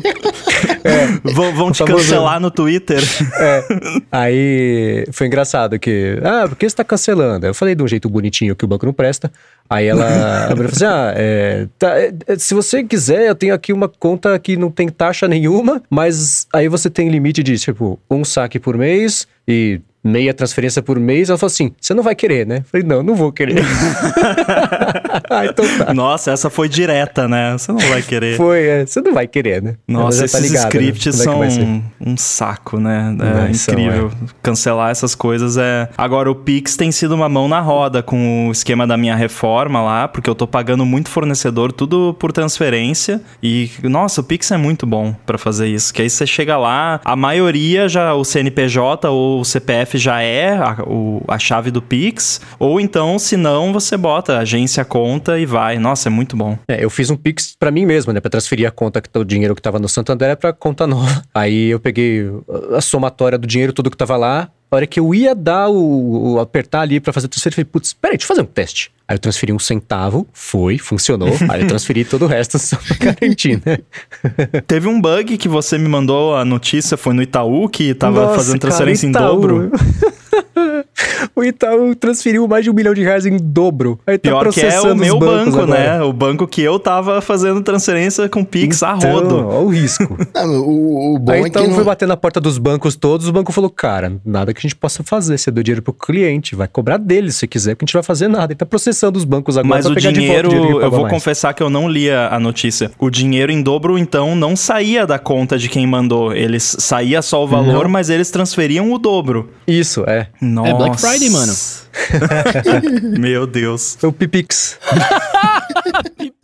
(laughs) Vão, vão te cancelar no Twitter. É. Aí foi engraçado que, ah, por que você tá cancelando? Eu falei de um jeito bonitinho que o banco não presta. Aí ela, a mulher falou assim: ah, é, tá, é, é, se você quiser, eu tenho aqui uma conta que não tem taxa nenhuma, mas aí você tem limite de, tipo, um saque por mês e meia transferência por mês. Ela falou assim: você não vai querer, né? Eu falei: não, não vou querer. (laughs) ah, então tá. Nossa, essa foi direta, né? Você não vai querer. Foi, é, você não vai querer, né? Nossa, já esses ligada, né? scripts é que são ser. um, saco, né? É Vai, são, incrível. Cancelar essas coisas é. Agora, o Pix tem sido uma mão na roda com o esquema da minha reforma lá, porque eu tô pagando muito fornecedor, tudo por transferência. E, nossa, o Pix é muito bom pra fazer isso. Que aí você chega lá, a maioria já, o CNPJ ou o CPF já é a, o- a chave do Pix. Ou então, se não, você bota agência conta e vai. Nossa, é muito bom. É, eu fiz um Pix pra mim mesmo, né? Pra transferir a conta, que o dinheiro que tava no Santander pra conta nova. (laughs) Aí eu peguei a- somatória do dinheiro, tudo que tava lá. A hora que eu ia dar o, o- apertar ali pra fazer transferência, eu falei, putz, peraí, deixa eu fazer um teste. Aí eu transferi um centavo, foi, funcionou. Aí eu transferi todo o resto (laughs) só pra garantir, né? Teve um bug que você me mandou a notícia, foi no Itaú, que tava Nossa, fazendo cara, transferência em Itaú. dobro. (laughs) (laughs) o Itaú transferiu mais de um milhão de reais em dobro. Aí tá Pior que é o processando os meu bancos banco, agora. né? O banco que eu tava fazendo transferência com Pix a Então, rodo. Ó o risco. (laughs) Não, o, o bom Aí é então que não... foi bater na porta dos bancos todos, o banco falou, cara, nada que a gente possa fazer. Você deu dinheiro pro cliente, vai cobrar dele se quiser, porque a gente vai fazer nada. Ele tá processando os bancos agora Mas pra o pegar dinheiro, de volta o dinheiro eu vou mais. confessar que eu não li a, a notícia. O dinheiro em dobro, então, não saía da conta de quem mandou. Eles saía só o valor, Não. mas eles transferiam o dobro. Isso, é. Nossa. Black Friday, mano. (laughs) Meu Deus. Foi o Pipix. (laughs)